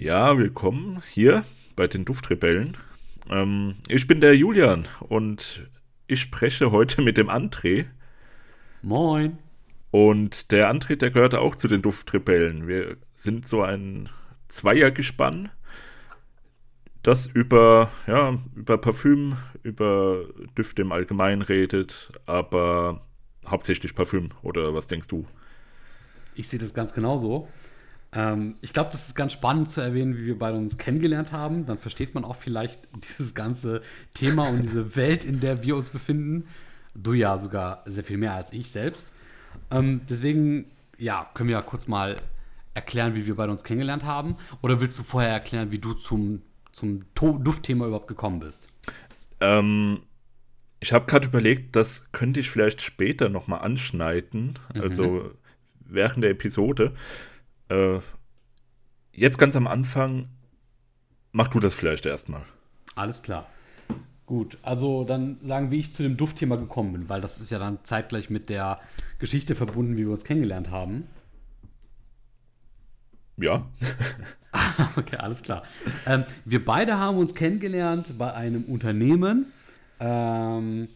Ja, willkommen hier bei den Duftrebellen. Ähm, ich bin der Julian und ich spreche heute mit dem André. Moin. Und der André, der gehört auch zu den Duftrebellen. Wir sind so ein Zweiergespann, das über, ja, über Parfüm, über Düfte im Allgemeinen redet, aber hauptsächlich Parfüm. Oder was denkst du? Ich sehe das ganz genauso. Ähm, ich glaube, das ist ganz spannend zu erwähnen, wie wir beide uns kennengelernt haben. Dann versteht man auch vielleicht dieses ganze Thema und diese Welt, in der wir uns befinden. Du ja sogar sehr viel mehr als ich selbst. Ähm, deswegen, ja, können wir ja kurz mal erklären, wie wir beide uns kennengelernt haben. Oder willst du vorher erklären, wie du zum, zum Duftthema überhaupt gekommen bist? Ähm, ich habe gerade überlegt, das könnte ich vielleicht später nochmal anschneiden. Mhm. Also während der Episode. Äh, jetzt ganz am Anfang, mach du das vielleicht erstmal. Alles klar. Gut, also dann sagen, wie ich zu dem Duftthema gekommen bin, weil das ist ja dann zeitgleich mit der Geschichte verbunden, wie wir uns kennengelernt haben. Ja. okay, alles klar. Ähm, wir beide haben uns kennengelernt bei einem Unternehmen, ähm,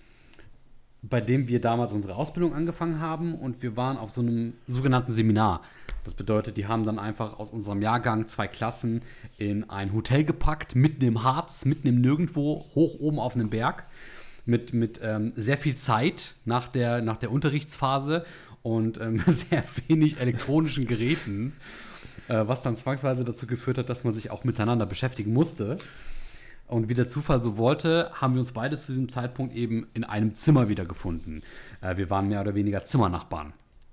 bei dem wir damals unsere Ausbildung angefangen haben und wir waren auf so einem sogenannten Seminar. Das bedeutet, die haben dann einfach aus unserem Jahrgang zwei Klassen in ein Hotel gepackt, mitten im Harz, mitten im Nirgendwo, hoch oben auf einem Berg, mit, mit ähm, sehr viel Zeit nach der, nach der Unterrichtsphase und ähm, sehr wenig elektronischen Geräten, äh, was dann zwangsweise dazu geführt hat, dass man sich auch miteinander beschäftigen musste. Und wie der Zufall so wollte, haben wir uns beide zu diesem Zeitpunkt eben in einem Zimmer wiedergefunden. Äh, wir waren mehr oder weniger Zimmernachbarn.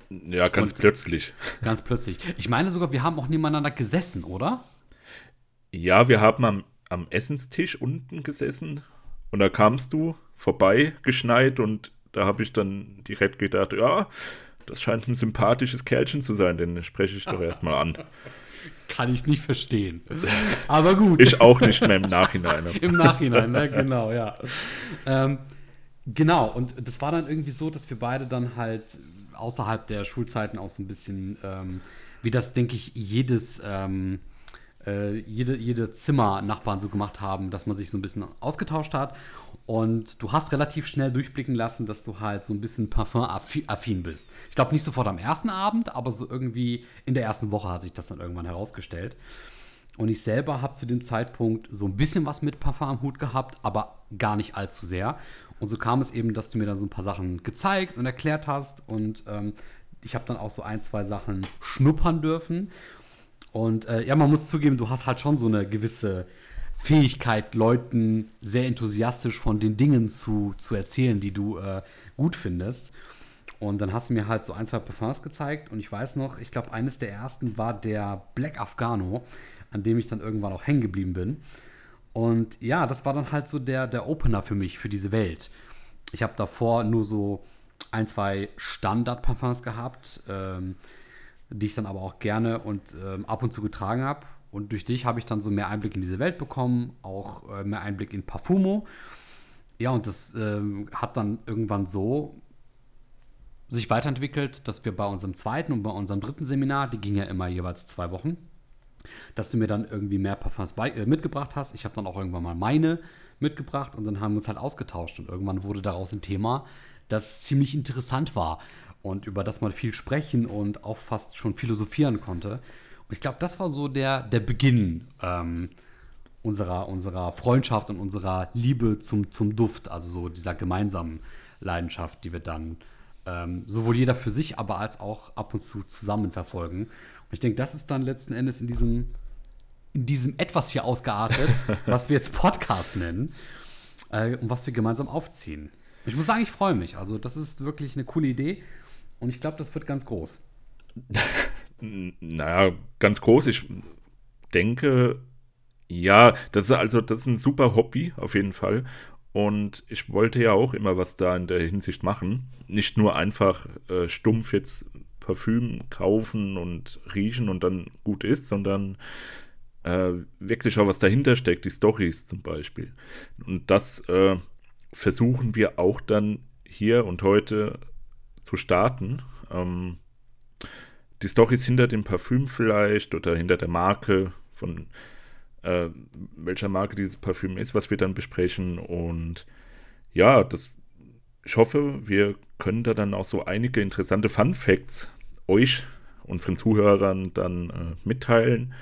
Ja, ganz und, plötzlich. Ganz plötzlich. Ich meine sogar, wir haben auch nebeneinander gesessen, oder? Ja, wir haben am, am Essenstisch unten gesessen und da kamst du vorbei geschneit und da habe ich dann direkt gedacht, ja, das scheint ein sympathisches Kerlchen zu sein, den spreche ich doch erstmal an. Kann ich nicht verstehen. Aber gut. Ich auch nicht mehr im Nachhinein. Im Nachhinein, ne? genau, ja. Ähm, genau, und das war dann irgendwie so, dass wir beide dann halt außerhalb der Schulzeiten auch so ein bisschen, ähm, wie das, denke ich, jedes, ähm, äh, jede, jede Zimmernachbarn so gemacht haben, dass man sich so ein bisschen ausgetauscht hat. Und du hast relativ schnell durchblicken lassen, dass du halt so ein bisschen Parfum-affin bist. Ich glaube nicht sofort am ersten Abend, aber so irgendwie in der ersten Woche hat sich das dann irgendwann herausgestellt. Und ich selber habe zu dem Zeitpunkt so ein bisschen was mit Parfum am Hut gehabt, aber gar nicht allzu sehr. Und so kam es eben, dass du mir dann so ein paar Sachen gezeigt und erklärt hast. Und ähm, ich habe dann auch so ein, zwei Sachen schnuppern dürfen. Und äh, ja, man muss zugeben, du hast halt schon so eine gewisse Fähigkeit, Leuten sehr enthusiastisch von den Dingen zu, zu erzählen, die du äh, gut findest. Und dann hast du mir halt so ein, zwei Parfums gezeigt. Und ich weiß noch, ich glaube, eines der ersten war der Black Afghano, an dem ich dann irgendwann auch hängen geblieben bin. Und ja, das war dann halt so der, der Opener für mich, für diese Welt. Ich habe davor nur so ein, zwei Standard-Parfums gehabt, ähm, die ich dann aber auch gerne und ähm, ab und zu getragen habe. Und durch dich habe ich dann so mehr Einblick in diese Welt bekommen, auch äh, mehr Einblick in Parfumo. Ja, und das äh, hat dann irgendwann so sich weiterentwickelt, dass wir bei unserem zweiten und bei unserem dritten Seminar, die ging ja immer jeweils zwei Wochen, dass du mir dann irgendwie mehr Parfums bei, äh, mitgebracht hast. Ich habe dann auch irgendwann mal meine mitgebracht und dann haben wir uns halt ausgetauscht und irgendwann wurde daraus ein Thema, das ziemlich interessant war und über das man viel sprechen und auch fast schon philosophieren konnte. Und ich glaube, das war so der, der Beginn ähm, unserer, unserer Freundschaft und unserer Liebe zum, zum Duft, also so dieser gemeinsamen Leidenschaft, die wir dann ähm, sowohl jeder für sich, aber als auch ab und zu zusammen verfolgen. Und ich denke, das ist dann letzten Endes in diesem, in diesem etwas hier ausgeartet, was wir jetzt Podcast nennen äh, und was wir gemeinsam aufziehen. Ich muss sagen, ich freue mich. Also, das ist wirklich eine coole Idee und ich glaube, das wird ganz groß. naja, ganz groß. Ich denke, ja, das ist also das ist ein super Hobby auf jeden Fall. Und ich wollte ja auch immer was da in der Hinsicht machen. Nicht nur einfach äh, stumpf jetzt Parfüm kaufen und riechen und dann gut ist, sondern äh, wirklich auch was dahinter steckt, die Stories zum Beispiel. Und das äh, versuchen wir auch dann hier und heute zu starten. Ähm, die Stories hinter dem Parfüm vielleicht oder hinter der Marke, von äh, welcher Marke dieses Parfüm ist, was wir dann besprechen. Und ja, das, ich hoffe, wir können da dann auch so einige interessante Fun Facts euch, unseren Zuhörern, dann äh, mitteilen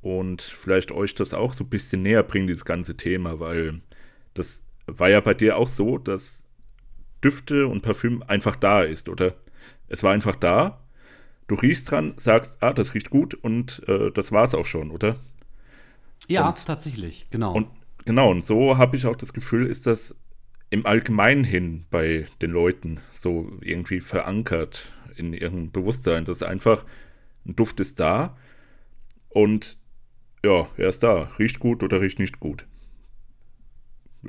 und vielleicht euch das auch so ein bisschen näher bringen, dieses ganze Thema, weil das war ja bei dir auch so, dass Düfte und Parfüm einfach da ist, oder? Es war einfach da, du riechst dran, sagst, ah, das riecht gut und äh, das war's auch schon, oder? Ja, und, tatsächlich, genau. Und genau, und so habe ich auch das Gefühl, ist das im Allgemeinen hin bei den Leuten so irgendwie verankert in ihrem Bewusstsein, dass einfach ein Duft ist da und ja, er ist da, riecht gut oder riecht nicht gut.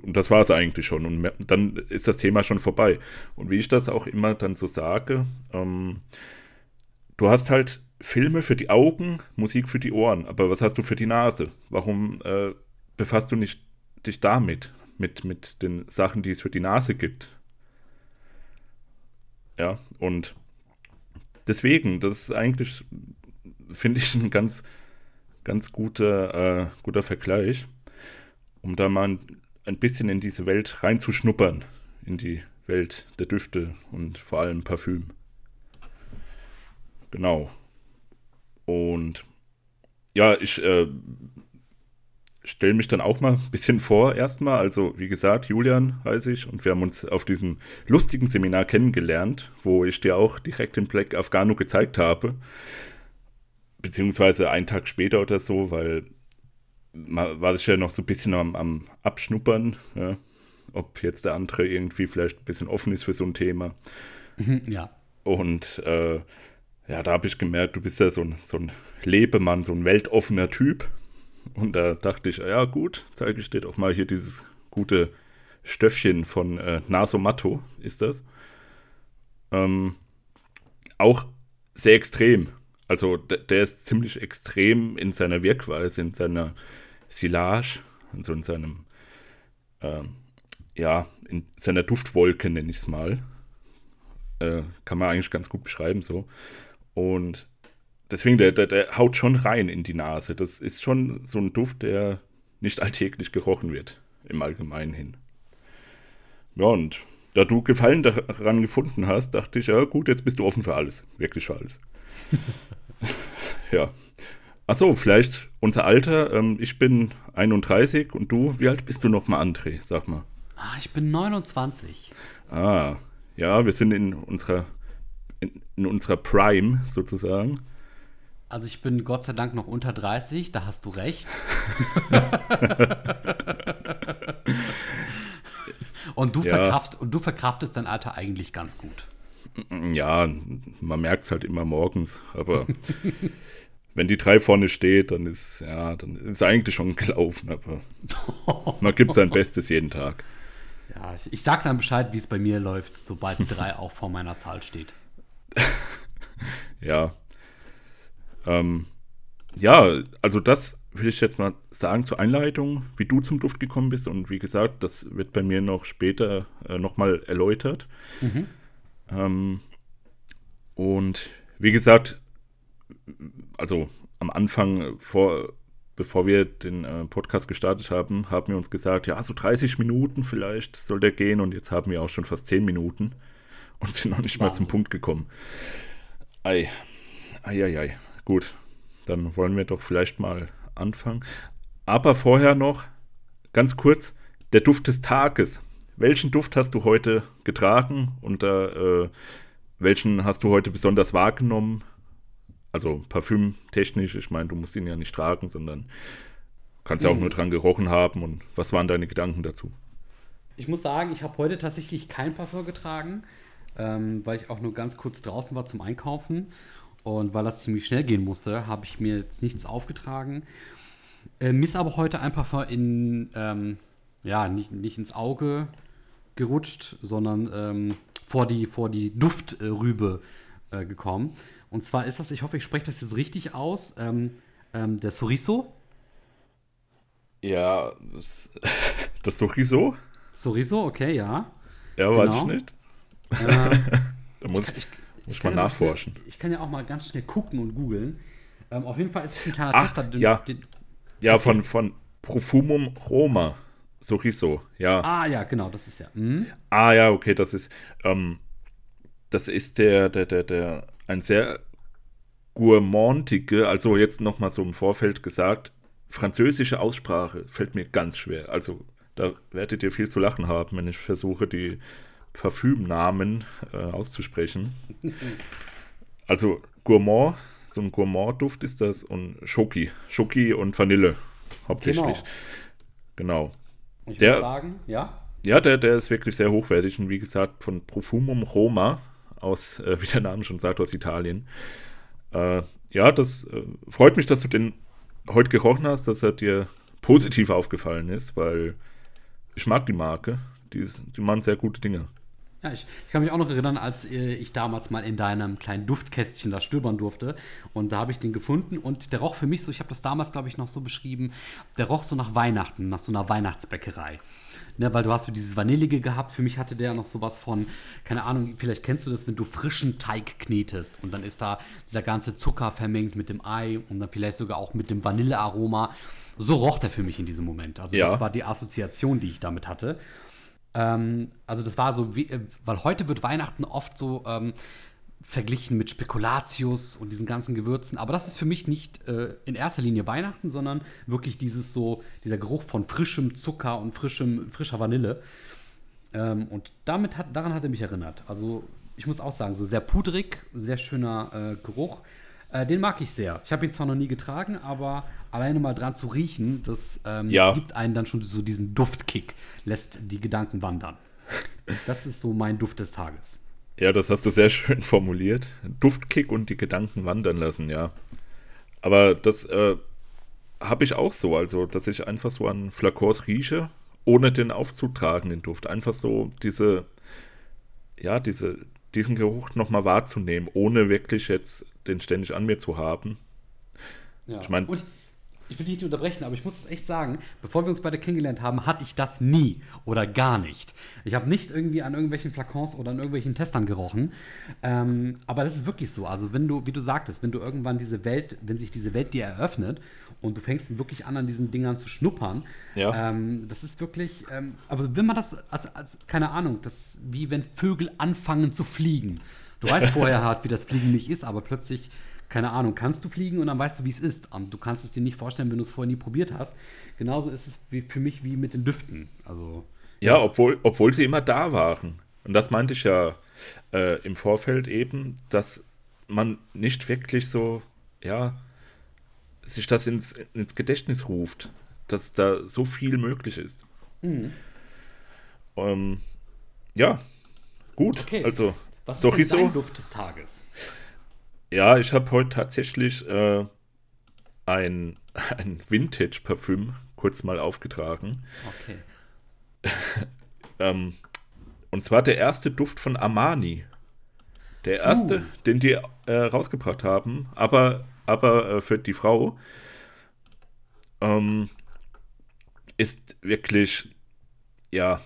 Und das war es eigentlich schon. Und dann ist das Thema schon vorbei. Und wie ich das auch immer dann so sage, ähm, du hast halt Filme für die Augen, Musik für die Ohren, aber was hast du für die Nase? Warum äh, befasst du nicht dich damit, mit, mit den Sachen, die es für die Nase gibt? Ja, und deswegen, das ist eigentlich, finde ich, ein ganz, ganz guter, äh, guter Vergleich, um da mal ein, ein bisschen in diese Welt reinzuschnuppern, in die Welt der Düfte und vor allem Parfüm. Genau. Und ja, ich äh, stelle mich dann auch mal ein bisschen vor, erstmal. Also, wie gesagt, Julian heiße ich und wir haben uns auf diesem lustigen Seminar kennengelernt, wo ich dir auch direkt den Black Afghano gezeigt habe. Beziehungsweise einen Tag später oder so, weil war sich ja noch so ein bisschen am, am Abschnuppern, ja, ob jetzt der andere irgendwie vielleicht ein bisschen offen ist für so ein Thema. Mhm, ja. Und äh, ja, da habe ich gemerkt, du bist ja so ein, so ein Lebemann, so ein weltoffener Typ. Und da dachte ich, ja gut, zeige ich dir doch mal hier dieses gute Stöffchen von äh, Nasomatto, ist das. Ähm, auch sehr extrem. Also der ist ziemlich extrem in seiner Wirkweise, in seiner Silage, also in seinem, ähm, ja, in seiner Duftwolke nenne ich es mal. Äh, kann man eigentlich ganz gut beschreiben so. Und deswegen, der, der, der haut schon rein in die Nase. Das ist schon so ein Duft, der nicht alltäglich gerochen wird, im Allgemeinen hin. Ja, und da du Gefallen daran gefunden hast, dachte ich, ja gut, jetzt bist du offen für alles. Wirklich für alles. ja. Achso, vielleicht unser Alter. Ähm, ich bin 31 und du, wie alt bist du nochmal, André? Sag mal. Ah, ich bin 29. Ah, ja, wir sind in unserer in, in unserer Prime sozusagen. Also ich bin Gott sei Dank noch unter 30, da hast du recht. und, du ja. verkraft, und du verkraftest dein Alter eigentlich ganz gut. Ja, man merkt es halt immer morgens, aber wenn die drei vorne steht, dann ist ja, dann ist eigentlich schon gelaufen, aber man gibt sein Bestes jeden Tag. Ja, ich, ich sag dann Bescheid, wie es bei mir läuft, sobald die drei auch vor meiner Zahl steht. ja. Ähm, ja, also das will ich jetzt mal sagen zur Einleitung, wie du zum Duft gekommen bist. Und wie gesagt, das wird bei mir noch später äh, nochmal erläutert. Mhm. Ähm, und wie gesagt, also am Anfang, vor, bevor wir den äh, Podcast gestartet haben, haben wir uns gesagt, ja, so 30 Minuten vielleicht soll der gehen. Und jetzt haben wir auch schon fast 10 Minuten und sind noch nicht wow. mal zum Punkt gekommen. Ei. Ei, ei, ei. Gut, dann wollen wir doch vielleicht mal anfangen. Aber vorher noch ganz kurz der Duft des Tages. Welchen Duft hast du heute getragen und äh, welchen hast du heute besonders wahrgenommen? Also parfümtechnisch, ich meine, du musst ihn ja nicht tragen, sondern kannst ja auch mhm. nur dran gerochen haben. Und was waren deine Gedanken dazu? Ich muss sagen, ich habe heute tatsächlich kein Parfum getragen ähm, weil ich auch nur ganz kurz draußen war zum Einkaufen. Und weil das ziemlich schnell gehen musste, habe ich mir jetzt nichts aufgetragen. Äh, mir ist aber heute ein Parfum in, ähm, ja, nicht, nicht ins Auge gerutscht, sondern ähm, vor, die, vor die Duftrübe äh, gekommen. Und zwar ist das, ich hoffe, ich spreche das jetzt richtig aus, ähm, ähm, der Soriso. Ja, das, das Soriso? Soriso, okay, ja. Ja, genau. weiß ich nicht. Äh, da muss ich, ich, ich mal nachforschen. Schnell, ich kann ja auch mal ganz schnell gucken und googeln. Ähm, auf jeden Fall ist es ein. Den, ja. Den, Ja, von, von Profumum Roma. Soriso, ja. ah, ja, genau, das ist ja. Mhm. Ah ja, okay, das ist, ähm, das ist der, der, der, der, ein sehr gourmandige, also jetzt nochmal so im Vorfeld gesagt, französische Aussprache fällt mir ganz schwer. Also da werdet ihr viel zu lachen haben, wenn ich versuche, die Parfümnamen äh, auszusprechen. Also Gourmand, so ein Gourmand-Duft ist das und Schoki, Schoki und Vanille hauptsächlich. Genau. Und ich Der- muss sagen, ja. Ja, der, der ist wirklich sehr hochwertig und wie gesagt von Profumum Roma aus, äh, wie der Name schon sagt, aus Italien. Äh, ja, das äh, freut mich, dass du den heute gerochen hast, dass er dir positiv aufgefallen ist, weil ich mag die Marke. Die, ist, die machen sehr gute Dinge. Ja, ich, ich kann mich auch noch erinnern, als äh, ich damals mal in deinem kleinen Duftkästchen da stöbern durfte. Und da habe ich den gefunden und der roch für mich so, ich habe das damals, glaube ich, noch so beschrieben, der roch so nach Weihnachten, nach so einer Weihnachtsbäckerei. Ne, weil du hast so dieses Vanillige gehabt. Für mich hatte der noch sowas von, keine Ahnung, vielleicht kennst du das, wenn du frischen Teig knetest und dann ist da dieser ganze Zucker vermengt mit dem Ei und dann vielleicht sogar auch mit dem Vanillearoma. So roch der für mich in diesem Moment. Also Ja. das war die Assoziation, die ich damit hatte. Ähm, also das war so, wie, äh, weil heute wird Weihnachten oft so ähm, verglichen mit Spekulatius und diesen ganzen Gewürzen. Aber das ist für mich nicht äh, in erster Linie Weihnachten, sondern wirklich dieses so, dieser Geruch von frischem Zucker und frischem, frischer Vanille. Ähm, und damit hat, daran hat er mich erinnert. Also ich muss auch sagen, so sehr pudrig, sehr schöner äh, Geruch. Äh, den mag ich sehr. Ich habe ihn zwar noch nie getragen, aber alleine mal dran zu riechen, das ähm, Ja. gibt einen dann schon so diesen Duftkick, lässt die Gedanken wandern. Das ist so mein Duft des Tages. Ja, das hast du sehr schön formuliert. Duftkick und die Gedanken wandern lassen, ja. Aber das äh, habe ich auch so, also dass ich einfach so an Flakons rieche, ohne den aufzutragen, den Duft. Einfach so diese, ja, diese, diesen Geruch nochmal wahrzunehmen, ohne wirklich jetzt den ständig an mir zu haben. Ja. Ich mein- und ich will dich nicht unterbrechen, aber ich muss es echt sagen, bevor wir uns beide kennengelernt haben, hatte ich das nie oder gar nicht. Ich habe nicht irgendwie an irgendwelchen Flakons oder an irgendwelchen Testern gerochen. Ähm, aber das ist wirklich so. Also wenn du, wie du sagtest, wenn du irgendwann diese Welt, wenn sich diese Welt dir eröffnet und du fängst wirklich an, an diesen Dingern zu schnuppern, Ja. ähm, das ist wirklich, ähm, aber wenn man das als, als, keine Ahnung, das wie wenn Vögel anfangen zu fliegen. Du weißt vorher halt, wie das Fliegen nicht ist, aber plötzlich, keine Ahnung, kannst du fliegen und dann weißt du, wie es ist. Und du kannst es dir nicht vorstellen, wenn du es vorher nie probiert hast. Genauso ist es wie, für mich wie mit den Düften. Also, Ja, obwohl, obwohl sie immer da waren. Und das meinte ich ja äh, im Vorfeld eben, dass man nicht wirklich so, ja, sich das ins, ins Gedächtnis ruft, dass da so viel möglich ist. Ähm, ja, gut. Okay. Also, was ist denn dein Duft des Tages? Ja, ich habe heute tatsächlich äh, ein, ein Vintage-Parfüm kurz mal aufgetragen. Okay. Ähm, und zwar der erste Duft von Armani. Der erste, Uh. den die äh, rausgebracht haben, aber, aber äh, für die Frau ähm, ist wirklich, ja,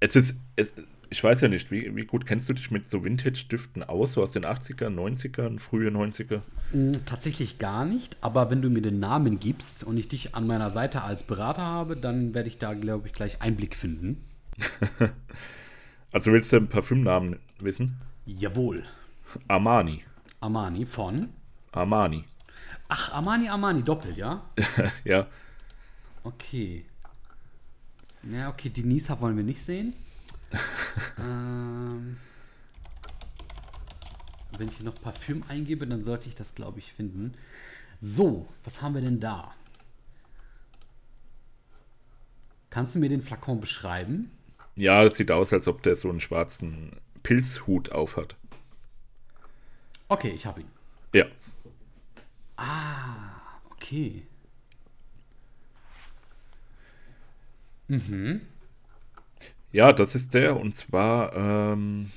es ist, es, ich weiß ja nicht, wie, wie gut kennst du dich mit so Vintage-Düften aus, so aus den 80ern, 90ern, frühe 90er? Mm, Tatsächlich gar nicht, aber wenn du mir den Namen gibst und ich dich an meiner Seite als Berater habe, dann werde ich da, glaube ich, gleich Einblick finden. Also willst du den Parfümnamen wissen? Jawohl. Armani. Armani von. Armani. Ach, Armani, Armani, doppelt, ja? ja. Okay. Ja, okay, die Nisa wollen wir nicht sehen. ähm, wenn ich hier noch Parfüm eingebe, dann sollte ich das, glaube ich, finden. So, was haben wir denn da? Kannst du mir den Flakon beschreiben? Ja, das sieht aus, als ob der so einen schwarzen Pilzhut aufhat. Okay, ich habe ihn. Ja. Ah, okay. Ja, das ist der. Und zwar, ähm,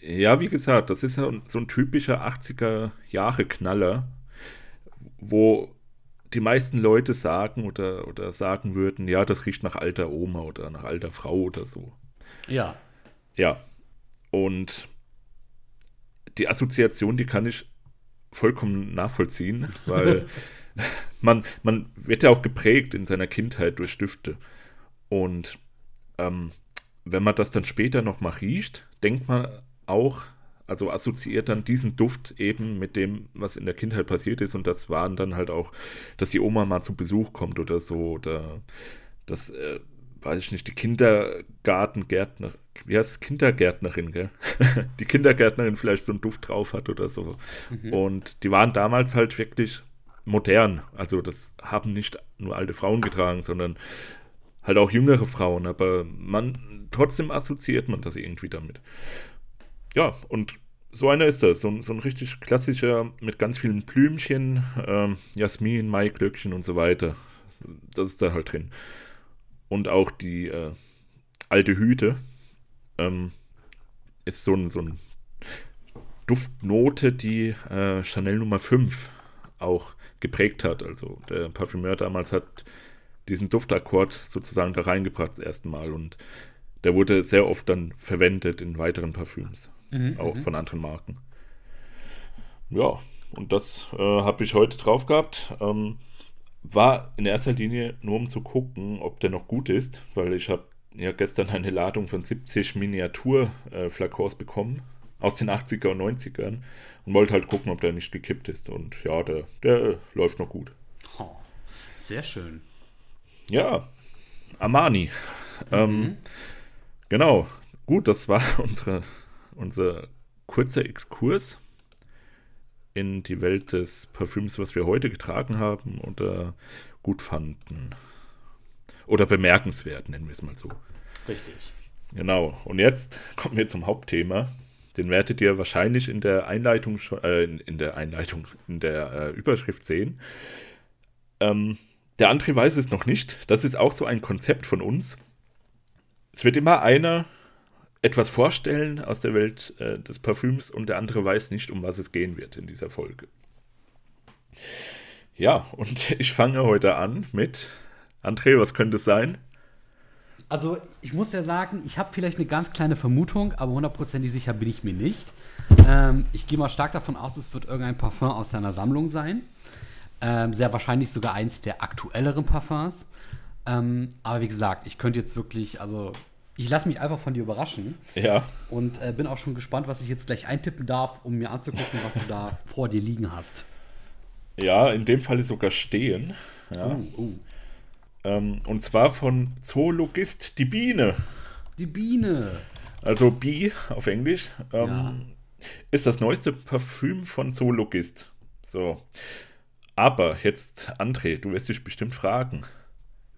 ja, wie gesagt, das ist so ein, so ein typischer 80er-Jahre-Knaller, wo die meisten Leute sagen oder, oder sagen würden, ja, das riecht nach alter Oma oder nach alter Frau oder so. Ja. Ja. Und die Assoziation, die kann ich vollkommen nachvollziehen, weil man, man wird ja auch geprägt in seiner Kindheit durch Düfte. Und ähm, wenn man das dann später nochmal riecht, denkt man auch, also assoziiert dann diesen Duft eben mit dem, was in der Kindheit passiert ist. Und das waren dann halt auch, dass die Oma mal zu Besuch kommt oder so. Oder das, äh, weiß ich nicht, die Kindergartengärtner, wie heißt es, Kindergärtnerin, gell? die Kindergärtnerin vielleicht so einen Duft drauf hat oder so. Mhm. Und die waren damals halt wirklich modern. Also das haben nicht nur alte Frauen getragen, sondern halt auch jüngere Frauen. Aber man trotzdem assoziiert man das irgendwie damit. Ja, und so einer ist das. So, so ein richtig klassischer mit ganz vielen Blümchen, ähm, Jasmin, Maiglöckchen und so weiter. Das ist da halt drin. Und auch die äh, alte Hüte ähm, ist so ein, so ein Duftnote, die äh, Chanel Nummer 5 auch geprägt hat. Also der Parfümeur damals hat diesen Duftakkord sozusagen da reingebracht das erste Mal und der wurde sehr oft dann verwendet in weiteren Parfüms, mhm, auch mhm. von anderen Marken. Ja, und das äh, habe ich heute drauf gehabt. Ähm, war in erster Linie nur um zu gucken, ob der noch gut ist, weil ich habe ja gestern eine Ladung von 70 Miniatur-Flakons äh, bekommen aus den 80er und 90ern und wollte halt gucken, ob der nicht gekippt ist. Und ja, der, der läuft noch gut. Oh, sehr schön. Ja, Armani. Mhm. Ähm, genau, gut, das war unsere, unser kurzer Exkurs in die Welt des Parfüms, was wir heute getragen haben oder gut fanden. Oder bemerkenswert, nennen wir es mal so. Richtig. Genau. Und jetzt kommen wir zum Hauptthema. Den werdet ihr wahrscheinlich in der Einleitung äh, in, der Einleitung, in der äh, Überschrift sehen. Ähm, der André weiß es noch nicht. Das ist auch so ein Konzept von uns. Es wird immer einer etwas vorstellen aus der Welt äh, des Parfüms und der andere weiß nicht, um was es gehen wird in dieser Folge. Ja, und ich fange heute an mit André, was könnte es sein? Also, ich muss ja sagen, ich habe vielleicht eine ganz kleine Vermutung, aber hundertprozentig sicher bin ich mir nicht. Ähm, ich gehe mal stark davon aus, es wird irgendein Parfum aus deiner Sammlung sein. Ähm, sehr wahrscheinlich sogar eins der aktuelleren Parfums. Ähm, aber wie gesagt, ich könnte jetzt wirklich, also ich lasse mich einfach von dir überraschen. Ja. Und äh, bin auch schon gespannt, was ich jetzt gleich eintippen darf, um mir anzugucken, was du da vor dir liegen hast. Ja, in dem Fall sogar stehen. Ja. Uh, uh. Ähm, und zwar von Zoologist die Biene. Die Biene. Also Bee auf Englisch. Ähm, ja. Ist das neueste Parfüm von Zoologist. So. Aber jetzt, André, du wirst dich bestimmt fragen.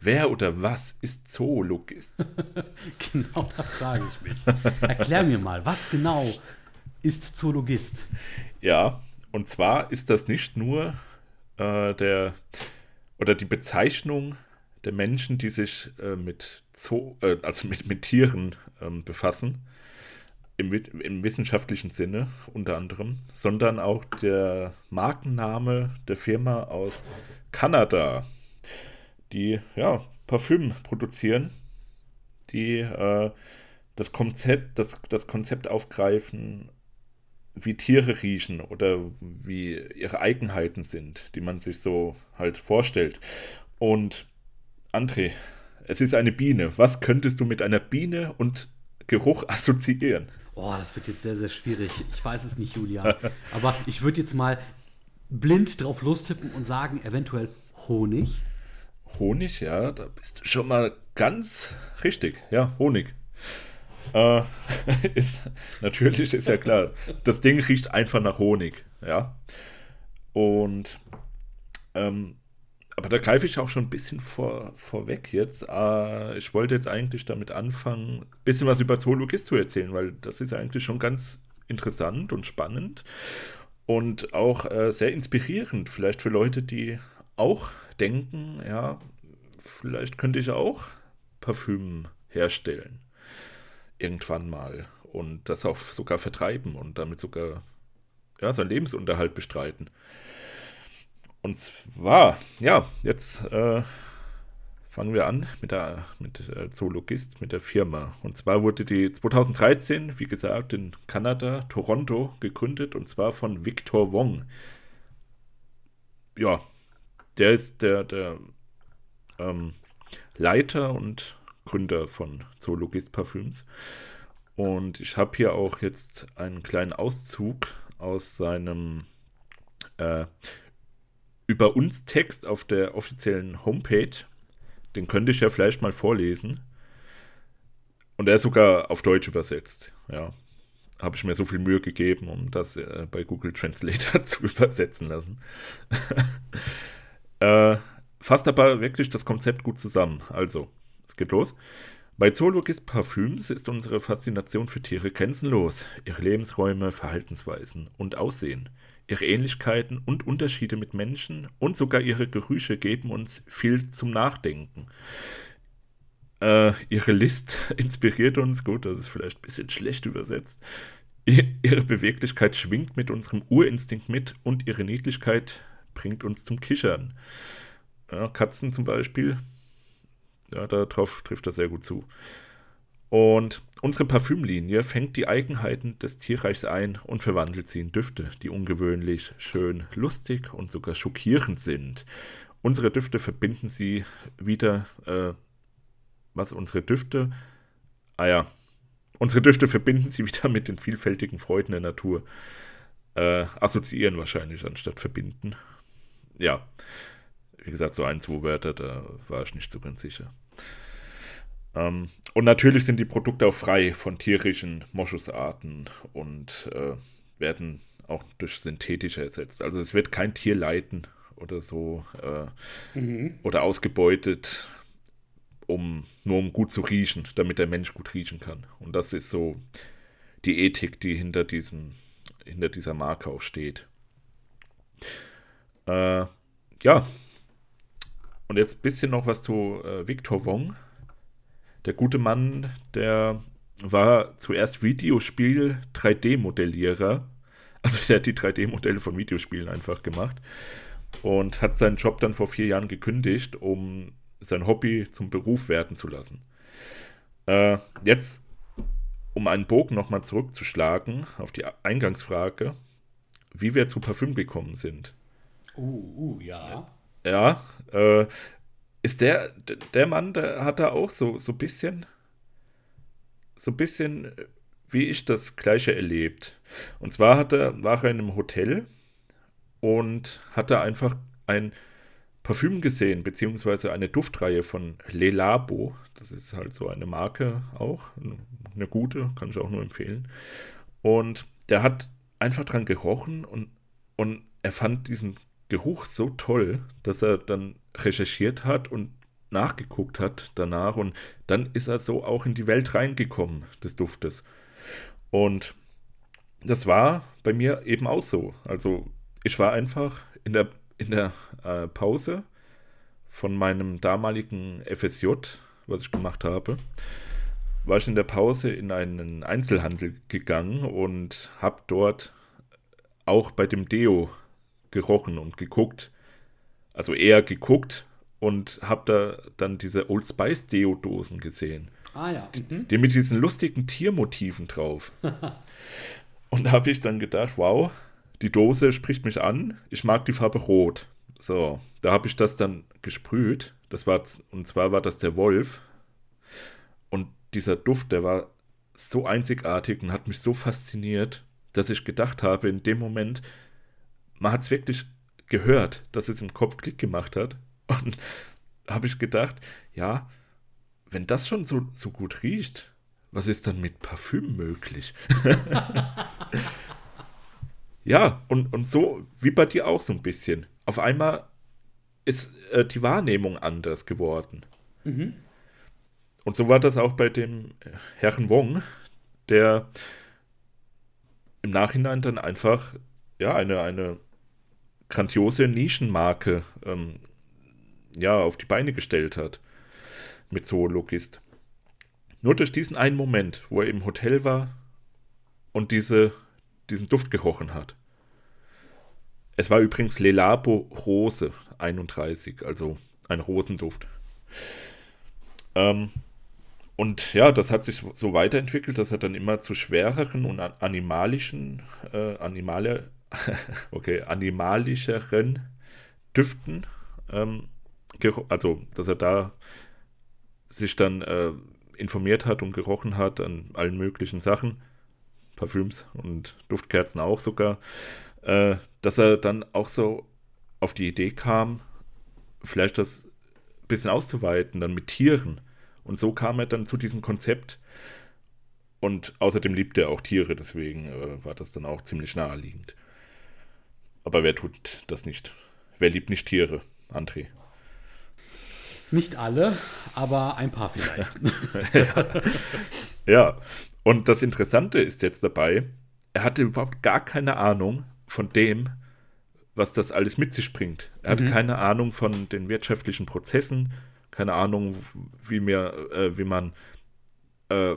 Wer oder was ist Zoologist? genau das frage ich mich. Erklär mir mal, was genau ist Zoologist? Ja, und zwar ist das nicht nur äh, der oder die Bezeichnung der Menschen, die sich äh, mit Zoo, äh, also mit, mit Tieren ähm, befassen, im, im, wissenschaftlichen Sinne unter anderem, sondern auch der Markenname der Firma aus Kanada die ja, Parfüm produzieren, die äh, das, Konzept, das, das Konzept aufgreifen, wie Tiere riechen oder wie ihre Eigenheiten sind, die man sich so halt vorstellt. Und André, es ist eine Biene. Was könntest du mit einer Biene und Geruch assoziieren? Oh, das wird jetzt sehr, sehr schwierig. Ich weiß es nicht, Julia. Aber ich würde jetzt mal blind drauf lostippen und sagen, eventuell Honig. Honig, ja, da bist du schon mal ganz richtig. Ja, Honig. Äh, ist, natürlich ist ja klar, das Ding riecht einfach nach Honig, ja. Und, ähm, aber da greife ich auch schon ein bisschen vor, vorweg jetzt. Äh, ich wollte jetzt eigentlich damit anfangen, ein bisschen was über Zoologist zu erzählen, weil das ist eigentlich schon ganz interessant und spannend und auch äh, sehr inspirierend, vielleicht für Leute, die auch denken, ja, vielleicht könnte ich auch Parfüm herstellen. Irgendwann mal. Und das auch sogar vertreiben und damit sogar ja, seinen Lebensunterhalt bestreiten. Und zwar, ja, jetzt äh, fangen wir an mit der mit der Zoologist, mit der Firma. Und zwar wurde die 2013, wie gesagt, in Kanada, Toronto gegründet und zwar von Victor Wong. ja, der ist der, der ähm, Leiter und Gründer von Zoologist Parfüms. Und ich habe hier auch jetzt einen kleinen Auszug aus seinem äh, Über uns Text auf der offiziellen Homepage. Den könnte ich ja vielleicht mal vorlesen. Und er ist sogar auf Deutsch übersetzt. Ja. Habe ich mir so viel Mühe gegeben, um das äh, bei Google Translator zu übersetzen lassen. äh, fasst aber wirklich das Konzept gut zusammen. Also, es geht los. Bei Zoologist Parfüms ist unsere Faszination für Tiere grenzenlos. Ihre Lebensräume, Verhaltensweisen und Aussehen, ihre Ähnlichkeiten und Unterschiede mit Menschen und sogar ihre Gerüche geben uns viel zum Nachdenken. Äh, ihre List inspiriert uns, gut, das ist vielleicht ein bisschen schlecht übersetzt. Ihre Beweglichkeit schwingt mit unserem Urinstinkt mit und ihre Niedlichkeit bringt uns zum Kichern. Ja, Katzen zum Beispiel, ja, darauf trifft er sehr gut zu. Und unsere Parfümlinie fängt die Eigenheiten des Tierreichs ein und verwandelt sie in Düfte, die ungewöhnlich, schön, lustig und sogar schockierend sind. Unsere Düfte verbinden sie wieder äh, was unsere Düfte, ah ja, unsere Düfte verbinden sie wieder mit den vielfältigen Freuden der Natur. Äh, assoziieren wahrscheinlich anstatt verbinden. Ja, wie gesagt, so ein, zwei Wörter, da war ich nicht so ganz sicher. Ähm, und natürlich sind die Produkte auch frei von tierischen Moschusarten und äh, werden auch durch synthetische ersetzt. Also es wird kein Tier leiden oder so äh, mhm. oder ausgebeutet um nur um gut zu riechen, damit der Mensch gut riechen kann. Und das ist so die Ethik, die hinter diesem, hinter dieser Marke auch steht. Äh, ja. Und jetzt ein bisschen noch was zu äh, Victor Wong. Der gute Mann, der war zuerst Videospiel 3D-Modellierer. Also der hat die 3D-Modelle von Videospielen einfach gemacht und hat seinen Job dann vor vier Jahren gekündigt, um sein Hobby zum Beruf werden zu lassen. Äh, jetzt, um einen Bogen nochmal zurückzuschlagen auf die Eingangsfrage, wie wir zu Parfüm gekommen sind. Uh, uh ja. Ja, äh, ist der, der Mann, der hat da auch so, so ein bisschen, so bisschen, wie ich das Gleiche erlebt. Und zwar hat er, war er in einem Hotel und hatte einfach ein Parfüm gesehen, beziehungsweise eine Duftreihe von Le Labo. Das ist halt so eine Marke auch, eine gute, kann ich auch nur empfehlen. Und der hat einfach dran gerochen und, und er fand diesen Geruch so toll, dass er dann recherchiert hat und nachgeguckt hat danach und dann ist er so auch in die Welt reingekommen des Duftes. Und das war bei mir eben auch so. Also ich war einfach in der in der äh, Pause von meinem damaligen FSJ, was ich gemacht habe, war ich in der Pause in einen Einzelhandel gegangen und habe dort auch bei dem Deo gerochen und geguckt. Also eher geguckt und habe da dann diese Old Spice Deo-Dosen gesehen. Ah ja. Mhm. Die mit diesen lustigen Tiermotiven drauf. und da habe ich dann gedacht, wow, die Dose spricht mich an, ich mag die Farbe Rot. So, da habe ich das dann gesprüht. Das war, und zwar war das der Wolf. Und dieser Duft, der war so einzigartig und hat mich so fasziniert, dass ich gedacht habe, in dem Moment, man hat es wirklich gehört, dass es im Kopf Klick gemacht hat. Und habe ich gedacht, ja, wenn das schon so, so gut riecht, was ist dann mit Parfüm möglich? Ja, und, und so wie bei dir auch so ein bisschen. Auf einmal ist äh, die Wahrnehmung anders geworden. Mhm. Und so war das auch bei dem Herrn Wong, der im Nachhinein dann einfach ja eine, eine grandiose Nischenmarke ähm, ja, auf die Beine gestellt hat mit Zoologist. Nur durch diesen einen Moment, wo er im Hotel war und diese diesen Duft gerochen hat. Es war übrigens Lelabo Rose 31, also ein Rosenduft. Ähm, und ja, das hat sich so weiterentwickelt, dass er dann immer zu schwereren und animalischen, äh, animale, okay, animalischeren Düften, ähm, also dass er da sich dann äh, informiert hat und gerochen hat an allen möglichen Sachen, Parfüms und Duftkerzen auch sogar, äh, dass er dann auch so auf die Idee kam, vielleicht das ein bisschen auszuweiten, dann mit Tieren. Und so kam er dann zu diesem Konzept. Und außerdem liebt er auch Tiere, deswegen äh, war das dann auch ziemlich naheliegend. Aber wer tut das nicht? Wer liebt nicht Tiere, André? Nicht alle, aber ein paar vielleicht. ja. ja, und das Interessante ist jetzt dabei, er hatte überhaupt gar keine Ahnung von dem, was das alles mit sich bringt. Er hatte mhm. keine Ahnung von den wirtschaftlichen Prozessen, keine Ahnung, wie, mir, äh, wie man äh,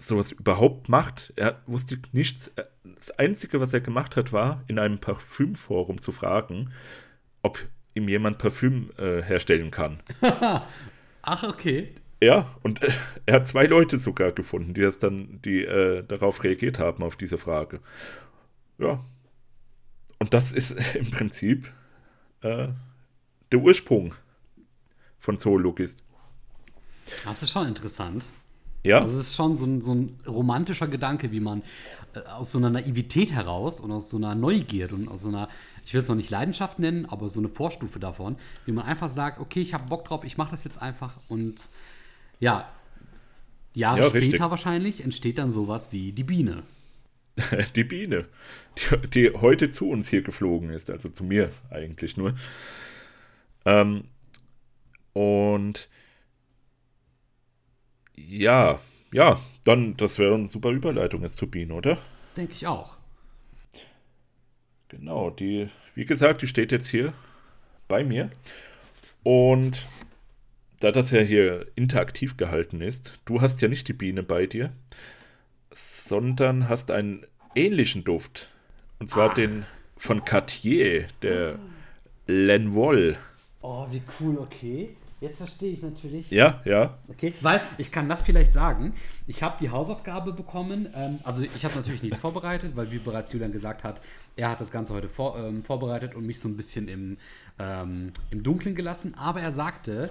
sowas überhaupt macht. Er wusste nichts. Das Einzige, was er gemacht hat, war, in einem Parfümforum zu fragen, ob ihm jemand Parfüm äh, herstellen kann. Ach, okay. Ja, und äh, er hat zwei Leute sogar gefunden, die das dann, die äh, darauf reagiert haben, auf diese Frage. Ja. Und das ist im Prinzip äh, der Ursprung von Zoologist. Das ist schon interessant. Ja. Also es ist schon so ein, so ein romantischer Gedanke, wie man äh, aus so einer Naivität heraus und aus so einer Neugier und aus so einer, ich will es noch nicht Leidenschaft nennen, aber so eine Vorstufe davon, wie man einfach sagt, okay, ich habe Bock drauf, ich mache das jetzt einfach und ja, Jahre ja, später richtig. wahrscheinlich entsteht dann sowas wie die Biene. die Biene, die, die, heute zu uns hier geflogen ist, also zu mir eigentlich nur. Ähm, und ja, ja, dann, das wäre eine super Überleitung jetzt zur Biene, oder? Denke ich auch. Genau, die, wie gesagt, die steht jetzt hier bei mir. Und da das ja hier interaktiv gehalten ist, du hast ja nicht die Biene bei dir, sondern hast einen ähnlichen Duft. Und zwar Ach. den von Cartier, der Lenvol. Oh, wie cool, okay. Jetzt verstehe ich natürlich. Ja, ja. Okay, weil ich kann das vielleicht sagen. Ich habe die Hausaufgabe bekommen. Ähm, also ich habe natürlich nichts vorbereitet, weil wie bereits Julian gesagt hat, er hat das Ganze heute vor, ähm, vorbereitet und mich so ein bisschen im, ähm, im Dunkeln gelassen. Aber er sagte,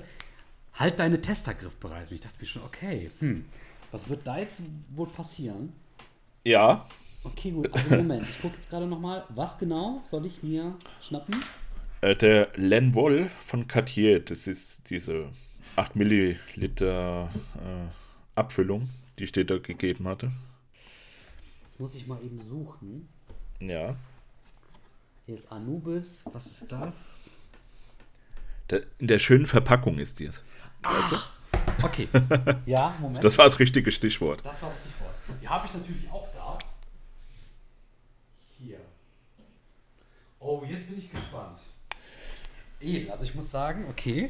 halt deine Testergriff bereit. Und ich dachte mir schon, okay, hm, was wird da jetzt wohl passieren? Ja. Okay, gut. Also Moment, ich gucke jetzt gerade nochmal. Was genau soll ich mir schnappen? Äh, der Lenvol von Cartier, das ist diese 8 Milliliter äh, Abfüllung, die ich dir da gegeben hatte. Das muss ich mal eben suchen. Ja. Hier ist Anubis. Was ist das? Der, in der schönen Verpackung ist dies. Weißt du? Okay. Ja, Moment. Das war das richtige Stichwort. Das war das Stichwort. Die habe ich natürlich auch da. Hier. Oh, jetzt bin ich gespannt edel. Also ich muss sagen, okay.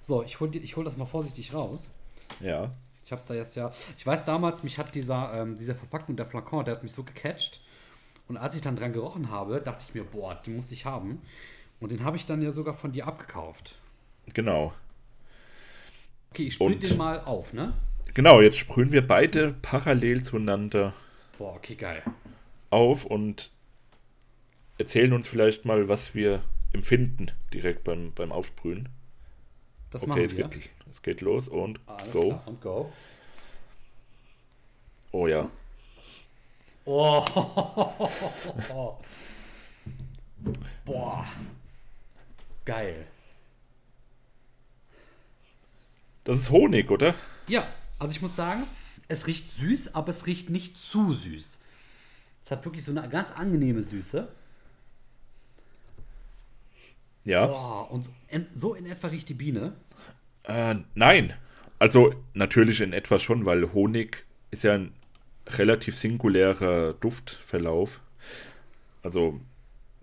So, ich hole ich hol das mal vorsichtig raus. Ja. Ich habe da jetzt ja. Ich weiß damals, mich hat dieser, ähm, dieser Verpackung, der Flakon, der hat mich so gecatcht. Und als ich dann dran gerochen habe, dachte ich mir, boah, den muss ich haben. Und den habe ich dann ja sogar von dir abgekauft. Genau. Okay, ich sprühe den mal auf, ne? Genau, jetzt sprühen wir beide parallel zueinander. Boah, okay, geil. Auf und erzählen uns vielleicht mal, was wir empfinden direkt beim, beim Aufsprühen. Das okay, es geht, es geht los und Alles go. Klar, und go. Oh ja. Oh. Boah. Geil. Das ist Honig, oder? Ja, also ich muss sagen, es riecht süß, aber es riecht nicht zu süß. Es hat wirklich so eine ganz angenehme Süße. Ja. Boah, und so in etwa riecht die Biene? Äh, nein. Also natürlich in etwa schon, weil Honig ist ja ein relativ singulärer Duftverlauf. Also,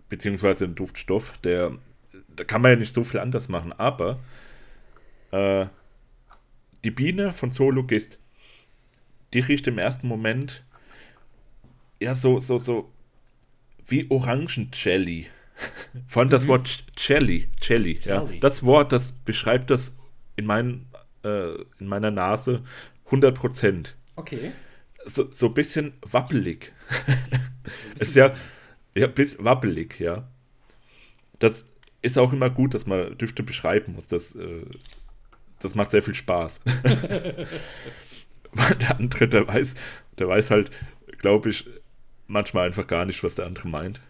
beziehungsweise ein Duftstoff, der, da kann man ja nicht so viel anders machen. Aber äh, die Biene von Zoologist, die riecht im ersten Moment ja so, so, so wie Orangenjelly. Vor allem das mhm. Wort Celli, Celli, ja. Das Wort, das beschreibt das in, mein, äh, in meiner Nase 100 Prozent. Okay. So, so ein bisschen wappelig. ist ja, ja, bis wappelig, ja. Das ist auch immer gut, dass man Düfte beschreiben muss. Das, äh, das macht sehr viel Spaß. Weil der andere, der weiß, der weiß halt, glaube ich, manchmal einfach gar nicht, was der andere meint.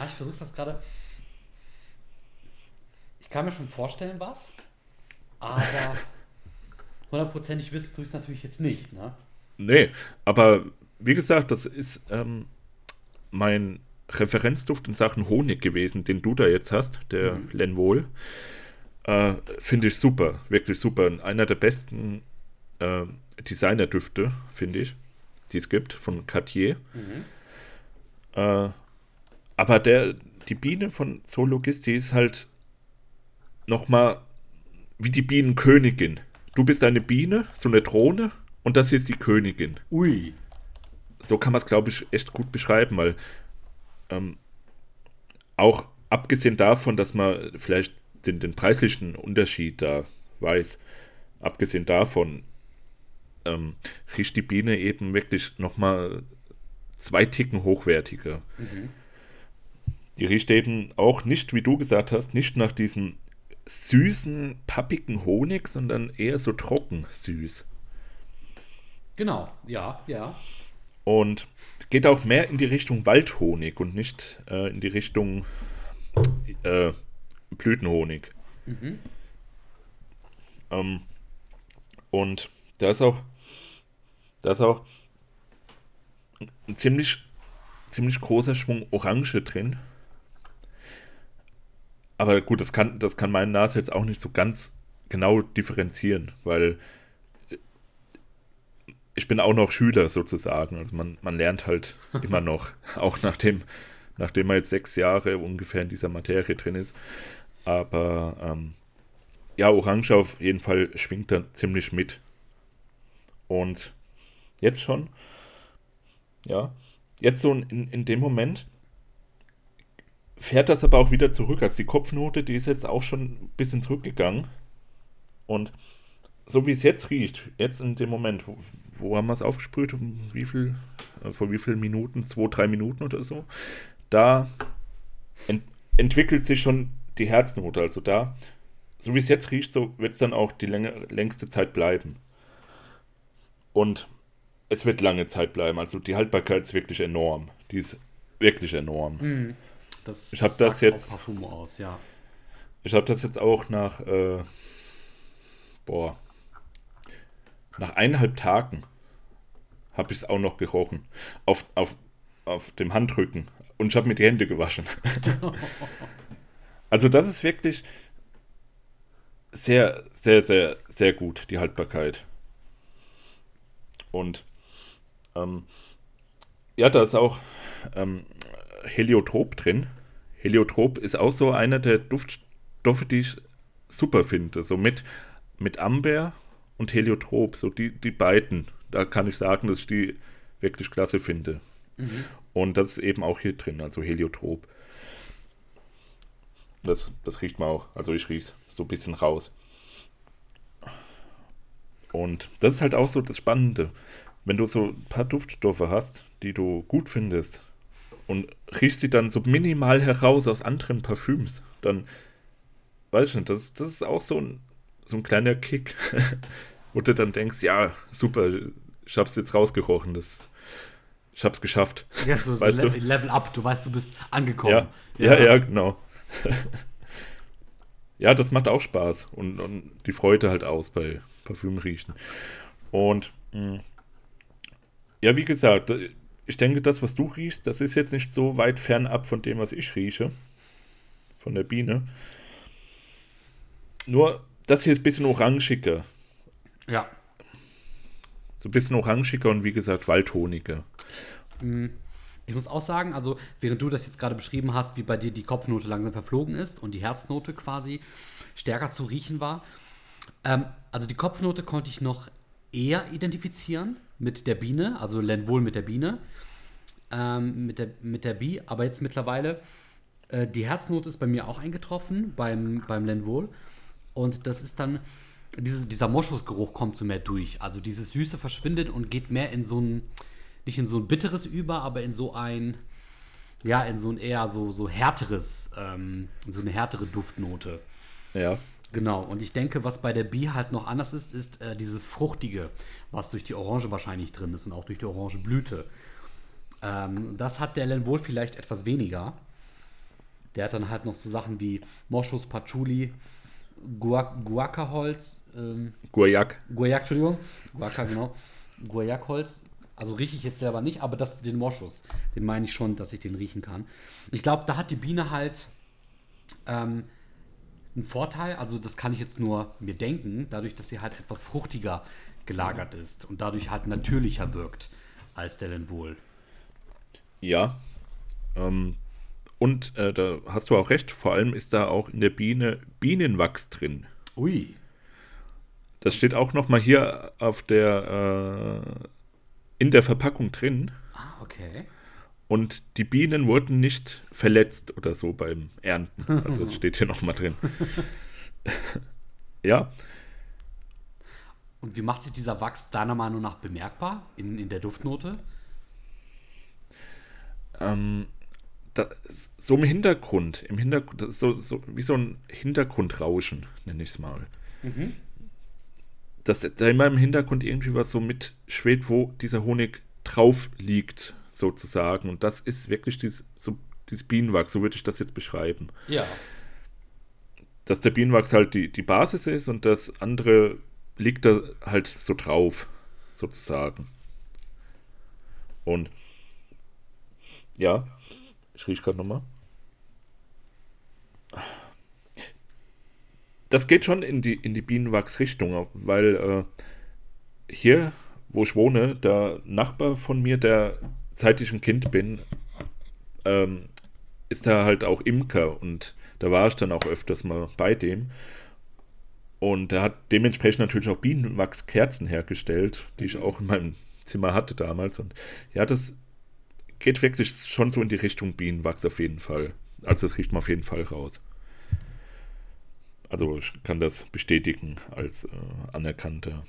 Ah, ich versuche das gerade. Ich kann mir schon vorstellen, was. Aber hundertprozentig wissen tue ich es natürlich jetzt nicht, ne? Nee, aber wie gesagt, das ist ähm, mein Referenzduft in Sachen Honig gewesen, den du da jetzt hast, der mhm. Lenvol. Äh, Finde ich super, wirklich super. Einer der besten äh, Designerdüfte, finde ich, die es gibt, von Cartier. Mhm. Äh, aber der, die Biene von Zoologist, die ist halt nochmal wie die Bienenkönigin. Du bist eine Biene, so eine Drohne, und das hier ist die Königin. Ui. So kann man es, glaube ich, echt gut beschreiben, weil ähm, auch abgesehen davon, dass man vielleicht den, den preislichen Unterschied da weiß, abgesehen davon ähm, riecht die Biene eben wirklich nochmal zwei Ticken hochwertiger. Mhm. Die riecht eben auch nicht, wie du gesagt hast, nicht nach diesem süßen, pappigen Honig, sondern eher so trocken süß. Genau, ja, ja. Und geht auch mehr in die Richtung Waldhonig und nicht äh, in die Richtung äh, Blütenhonig. Mhm. Ähm, und da ist auch, da ist auch ein ziemlich, ziemlich großer Schwung Orange drin. Aber gut, das kann, das kann meine Nase jetzt auch nicht so ganz genau differenzieren, weil ich bin auch noch Schüler sozusagen. Also man, man lernt halt immer noch, auch nachdem, nachdem man jetzt sechs Jahre ungefähr in dieser Materie drin ist. Aber ähm, ja, Orange auf jeden Fall schwingt da ziemlich mit. Und jetzt schon, ja, jetzt so in, in dem Moment fährt das aber auch wieder zurück. Also die Kopfnote, die ist jetzt auch schon ein bisschen zurückgegangen. Und so wie es jetzt riecht, jetzt in dem Moment, wo, wo haben wir es aufgesprüht? Wie viel, äh, vor wie vielen Minuten? Zwei, drei Minuten oder so. Da ent entwickelt sich schon die Herznote. Also da, so wie es jetzt riecht, so wird es dann auch die Länge, längste Zeit bleiben. Und es wird lange Zeit bleiben. Also die Haltbarkeit ist wirklich enorm. Die ist wirklich enorm. Mm, das, ich habe das, das jetzt. Aus, ja. Ich habe das jetzt auch nach. Äh, boah, nach eineinhalb Tagen habe ich es auch noch gerochen. Auf, auf, auf dem Handrücken. Und ich habe mir die Hände gewaschen. also das ist wirklich sehr, sehr, sehr, sehr gut, die Haltbarkeit. Und ähm, ja, da ist auch ähm, Heliotrop drin. Heliotrop ist auch so einer der Duftstoffe, die ich super finde. So mit, mit Amber und Heliotrop, so die, die beiden, da kann ich sagen, dass ich die wirklich klasse finde. Mhm. Und das ist eben auch hier drin, also Heliotrop. Das, das riecht man auch, also ich rieche so ein bisschen raus. Und das ist halt auch so das Spannende. Wenn du so ein paar Duftstoffe hast, die du gut findest und riechst sie dann so minimal heraus aus anderen Parfüms, dann weiß ich nicht, das, das ist auch so ein, so ein kleiner Kick. wo du dann denkst, ja, super, ich hab's jetzt rausgerochen, das, ich hab's geschafft. Ja, so, so Le Level up, du weißt, du bist angekommen. Ja, ja, ja, ja genau. ja, das macht auch Spaß und, und die Freude halt aus bei Parfümriechen. Und mh, hm, ja, wie gesagt, ich denke, das, was du riechst, das ist jetzt nicht so weit fernab von dem, was ich rieche. Von der Biene. Nur, das hier ist ein bisschen orangiger. Ja. So ein bisschen orangiger und wie gesagt waldhoniger. Mm, ich muss auch sagen, also während du das jetzt gerade beschrieben hast, wie bei dir die Kopfnote langsam verflogen ist und die Herznote quasi stärker zu riechen war, ähm, also die Kopfnote konnte ich noch eher identifizieren mit der Biene, also Lenwohl mit der Biene, ähm, mit, der, mit der Bi, aber jetzt mittlerweile, äh, die Herznote ist bei mir auch eingetroffen beim, beim Lenwohl und das ist dann diese, dieser Moschusgeruch kommt so mehr durch. Also dieses Süße verschwindet und geht mehr in so ein, nicht in so ein bitteres über, aber in so ein, ja, in so ein eher so, so härteres, ähm, so eine härtere Duftnote. Ja. Genau, und ich denke, was bei der Bee halt noch anders ist, ist äh, dieses Fruchtige, was durch die Orange wahrscheinlich drin ist und auch durch die Orangeblüte. Ähm, das hat der Lenwohl vielleicht etwas weniger. Der hat dann halt noch so Sachen wie Moschus, Patchouli, Guac Guacaholz. Ähm, Guayak. Guayak, Entschuldigung. Guaca, genau. Guayakholz. Also rieche ich jetzt selber nicht, aber das, den Moschus, den meine ich schon, dass ich den riechen kann. Ich glaube, da hat die Biene halt ähm, einen Vorteil. Also das kann ich jetzt nur mir denken, dadurch, dass sie halt etwas fruchtiger gelagert ist und dadurch halt natürlicher wirkt als der Lenwohl. Ja. Ähm, und äh, da hast du auch recht, vor allem ist da auch in der Biene Bienenwachs drin. Ui. Das steht auch noch mal hier auf der äh, in der Verpackung drin. Ah, okay. Und die Bienen wurden nicht verletzt oder so beim Ernten. Also es steht hier noch mal drin. ja. Und wie macht sich dieser Wachs deiner Meinung nach bemerkbar in, in der Duftnote? Ähm, so im Hintergrund, im Hintergrund, so, so wie so ein Hintergrundrauschen, nenne ich es mal. Mhm. Dass da immer im Hintergrund irgendwie was so mitschwebt, wo dieser Honig drauf liegt, sozusagen. Und das ist wirklich dieses, so, dieses Bienenwachs, so würde ich das jetzt beschreiben. Ja. Dass der Bienenwachs halt die, die Basis ist und das andere liegt da halt so drauf, sozusagen. Und ja, ich rieche gerade nochmal. Das geht schon in die, in die Bienenwachsrichtung, weil äh, hier, wo ich wohne, der Nachbar von mir, der seit ich ein Kind bin, ähm, ist er halt auch Imker und da war ich dann auch öfters mal bei dem. Und er hat dementsprechend natürlich auch Bienenwachskerzen hergestellt, die ich auch in meinem Zimmer hatte damals. Und ja, das geht wirklich schon so in die Richtung Bienenwachs auf jeden Fall. Also das riecht man auf jeden Fall raus. Also ich kann das bestätigen als äh, anerkannter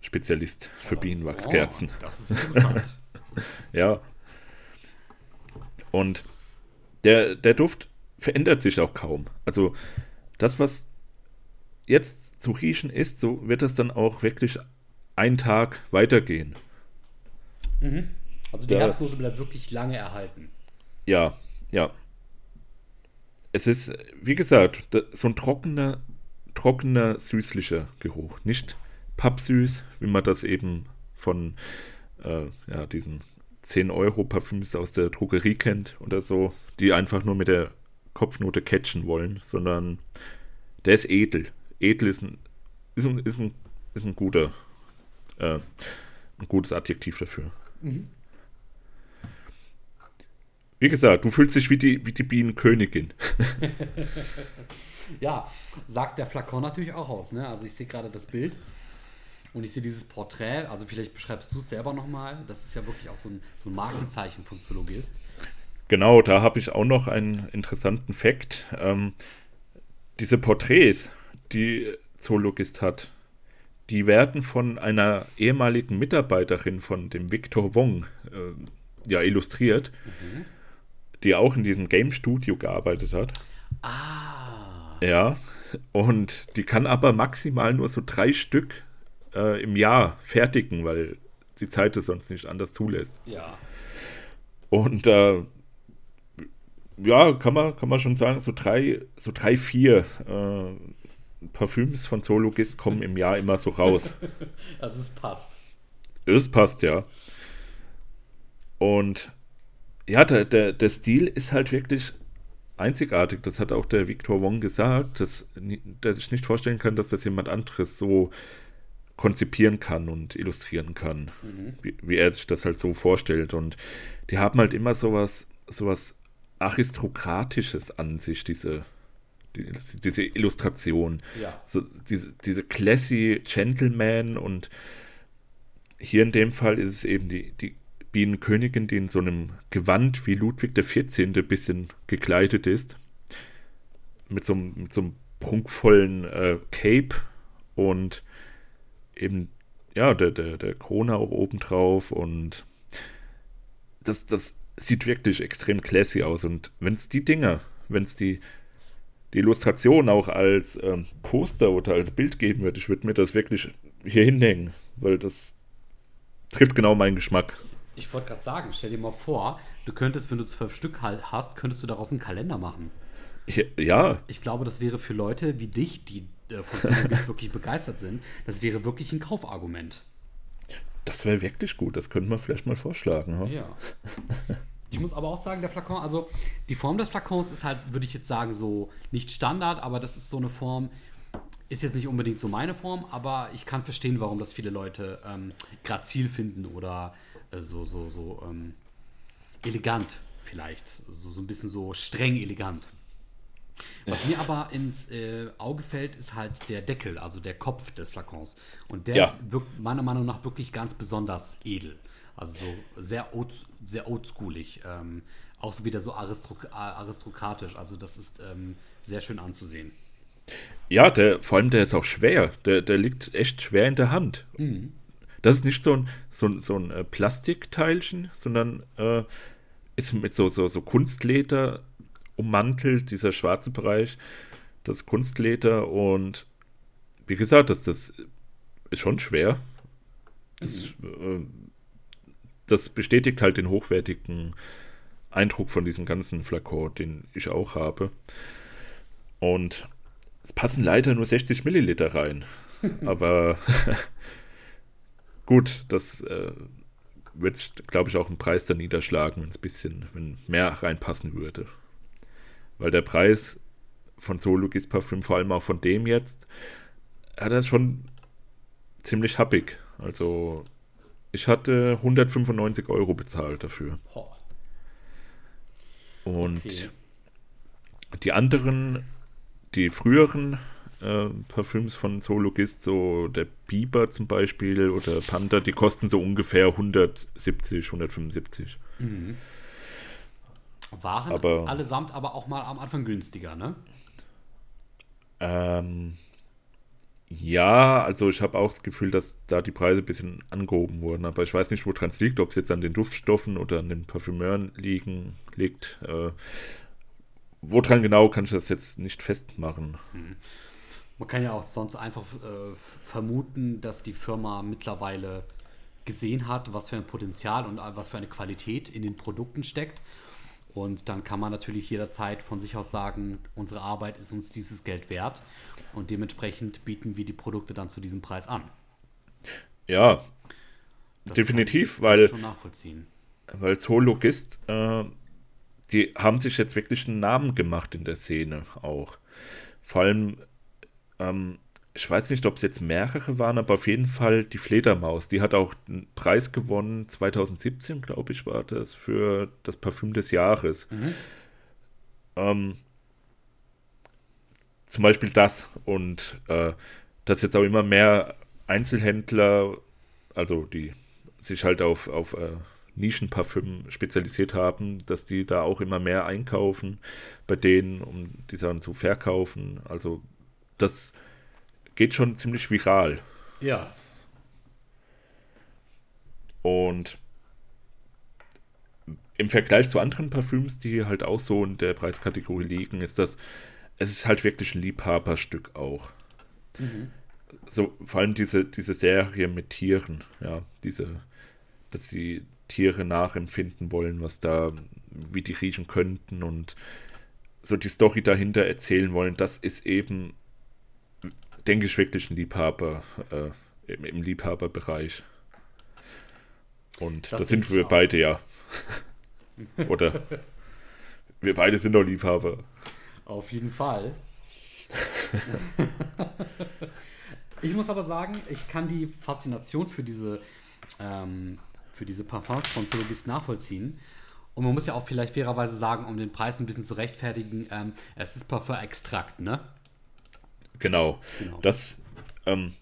Spezialist für Bienenwachskerzen. Oh, das ist interessant. ja. Und der, der Duft verändert sich auch kaum. Also das, was jetzt zu riechen ist, so wird das dann auch wirklich einen Tag weitergehen. Mhm. Also die Herznote bleibt wirklich lange erhalten. Ja, ja. Es ist, wie gesagt, so ein trockener, trockener, süßlicher Geruch. Nicht pappsüß, wie man das eben von äh, ja, diesen 10-Euro-Parfüms aus der Drogerie kennt oder so, die einfach nur mit der Kopfnote catchen wollen, sondern der ist edel. Edel ist ein, ist ein, ist ein, ist ein guter, äh, ein gutes Adjektiv dafür. Mhm. Wie gesagt, du fühlst dich wie die, wie die Bienenkönigin. ja, sagt der Flakon natürlich auch aus. Ne? Also ich sehe gerade das Bild und ich sehe dieses Porträt. Also vielleicht beschreibst du es selber nochmal. Das ist ja wirklich auch so ein, so ein Markenzeichen von Zoologist. Genau, da habe ich auch noch einen interessanten Fakt. Ähm, diese Porträts, die Zoologist hat, die werden von einer ehemaligen Mitarbeiterin von dem Victor Wong äh, ja, illustriert. Mhm die auch in diesem Game Studio gearbeitet hat. Ah. Ja, und die kann aber maximal nur so drei Stück äh, im Jahr fertigen, weil die Zeit es sonst nicht anders zulässt. Ja. Und äh, ja, kann man, kann man schon sagen, so drei, so drei, vier äh, Parfüms von Zoologist kommen im Jahr immer so raus. also es passt. Es passt, ja. Und ja, der, der, der Stil ist halt wirklich einzigartig. Das hat auch der Victor Wong gesagt, dass der sich nicht vorstellen kann, dass das jemand anderes so konzipieren kann und illustrieren kann, mhm. wie, wie, er sich das halt so vorstellt. Und die haben halt immer sowas, sowas Aristokratisches an sich, diese, die, diese Illustration. Ja. So, diese, diese classy Gentleman und hier in dem Fall ist es eben die, die Bienenkönigin, die in so einem Gewand wie Ludwig XIV. ein bisschen gekleidet ist. Mit so einem, mit so einem prunkvollen äh, Cape und eben, ja, der, der, der Krone auch obendrauf und das, das sieht wirklich extrem classy aus. Und wenn es die Dinger, wenn es die, die Illustration auch als ähm, Poster oder als Bild geben würde, ich würde mir das wirklich hier hinhängen, weil das trifft genau meinen Geschmack. Ich wollte gerade sagen, stell dir mal vor, du könntest, wenn du zwölf Stück hast, könntest du daraus einen Kalender machen. Ja. Ich glaube, das wäre für Leute wie dich, die äh, von Zoologist wirklich begeistert sind, das wäre wirklich ein Kaufargument. Das wäre wirklich gut, das könnten wir vielleicht mal vorschlagen. Huh? Ja. Ich muss aber auch sagen, der Flakon, also die Form des Flakons ist halt, würde ich jetzt sagen, so nicht Standard, aber das ist so eine Form, ist jetzt nicht unbedingt so meine Form, aber ich kann verstehen, warum das viele Leute ähm, grazil finden oder äh, so, so, so ähm, elegant vielleicht. So, so ein bisschen so streng elegant. Was mir aber ins äh, Auge fällt, ist halt der Deckel, also der Kopf des Flakons. Und der ja. ist meiner Meinung nach wirklich ganz besonders edel. Also so sehr, old, sehr oldschoolig. Ähm, auch so wieder so aristok aristokratisch. Also das ist ähm, sehr schön anzusehen. Ja, der, vor allem der ist auch schwer. Der, der liegt echt schwer in der Hand. Mhm. Das ist nicht so ein, so ein, so ein äh, Plastikteilchen, sondern äh, ist mit so, so, so Kunstleder ummantelt, dieser schwarze Bereich, das Kunstleder und wie gesagt, das, das ist schon schwer. Das, mhm. äh, das bestätigt halt den hochwertigen Eindruck von diesem ganzen Flakon, den ich auch habe. Und es passen leider nur 60 Milliliter rein. Aber gut, das äh, wird, glaube ich, auch einen Preis dann niederschlagen, wenn es ein bisschen, wenn mehr reinpassen würde. Weil der Preis von Solugis Parfüm, vor allem auch von dem jetzt, hat er schon ziemlich happig. Also ich hatte 195 Euro bezahlt dafür. Und okay. die anderen, die früheren äh, Parfüms von Zoologist, so der Biber zum Beispiel oder Panther, die kosten so ungefähr 170, 175. Mhm. Waren aber, allesamt aber auch mal am Anfang günstiger, ne? Ähm, ja, also ich habe auch das Gefühl, dass da die Preise ein bisschen angehoben wurden, aber ich weiß nicht, woran es liegt, ob es jetzt an den Duftstoffen oder an den Parfümeuren liegen, liegt. Äh, woran genau kann ich das jetzt nicht festmachen. Mhm. Man kann ja auch sonst einfach äh, vermuten, dass die Firma mittlerweile gesehen hat, was für ein Potenzial und was für eine Qualität in den Produkten steckt und dann kann man natürlich jederzeit von sich aus sagen, unsere Arbeit ist uns dieses Geld wert und dementsprechend bieten wir die Produkte dann zu diesem Preis an. Ja, das definitiv, weil schon nachvollziehen. Weil Zoologist, äh, die haben sich jetzt wirklich einen Namen gemacht in der Szene auch. Vor allem ähm, ich weiß nicht, ob es jetzt mehrere waren, aber auf jeden Fall die Fledermaus. Die hat auch einen Preis gewonnen, 2017, glaube ich, war das, für das Parfüm des Jahres. Mhm. Ähm, zum Beispiel das. Und äh, dass jetzt auch immer mehr Einzelhändler, also die sich halt auf, auf äh, Nischenparfüm spezialisiert haben, dass die da auch immer mehr einkaufen bei denen, um die Sachen zu verkaufen. Also das geht schon ziemlich viral. Ja. Und im Vergleich zu anderen Parfüms, die halt auch so in der Preiskategorie liegen, ist das, es ist halt wirklich ein Liebhaberstück auch. Mhm. So, vor allem diese, diese Serie mit Tieren, ja, diese, dass die Tiere nachempfinden wollen, was da, wie die riechen könnten und so die Story dahinter erzählen wollen, das ist eben denke ich, wirklich ein Liebhaber, äh, im, im Liebhaberbereich. Und da sind wir beide ja. Oder wir beide sind doch Liebhaber. Auf jeden Fall. ich muss aber sagen, ich kann die Faszination für diese, ähm, für diese Parfums von Zoologist nachvollziehen. Und man muss ja auch vielleicht fairerweise sagen, um den Preis ein bisschen zu rechtfertigen, ähm, es ist Parfum-Extrakt, ne? Genau. genau. Das, ähm,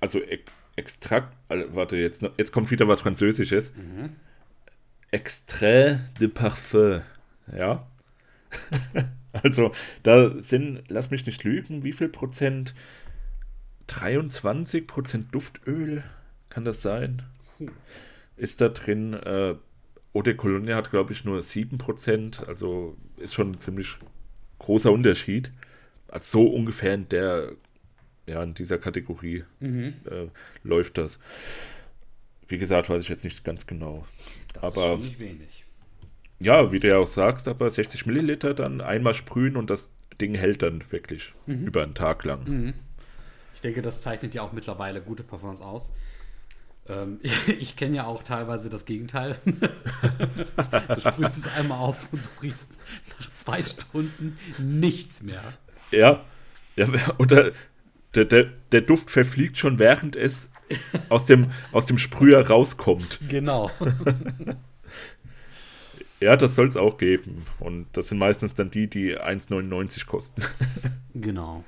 also e Extrakt, also, warte, jetzt, jetzt kommt wieder was Französisches. Mhm. Extrait de Parfum. Ja. also, da sind, lass mich nicht lügen, wie viel Prozent? 23 Prozent Duftöl, kann das sein? Ist da drin, äh, Eau de Cologne hat, glaube ich, nur 7%, also ist schon ein ziemlich großer Unterschied. Also so ungefähr in der, ja, in dieser Kategorie mhm. äh, läuft das. Wie gesagt, weiß ich jetzt nicht ganz genau. Das aber, ist nicht wenig. Ja, wie du ja auch sagst, aber 60 Milliliter dann einmal sprühen und das Ding hält dann wirklich mhm. über einen Tag lang. Mhm. Ich denke, das zeichnet ja auch mittlerweile gute Performance aus. Ähm, ich kenne ja auch teilweise das Gegenteil. du sprühst es einmal auf und du riechst nach zwei Stunden nichts mehr. Ja. ja oder der, der, der Duft verfliegt schon, während es aus dem, aus dem Sprüher rauskommt. Genau. Ja, das soll es auch geben. Und das sind meistens dann die, die 1,99 kosten. genau.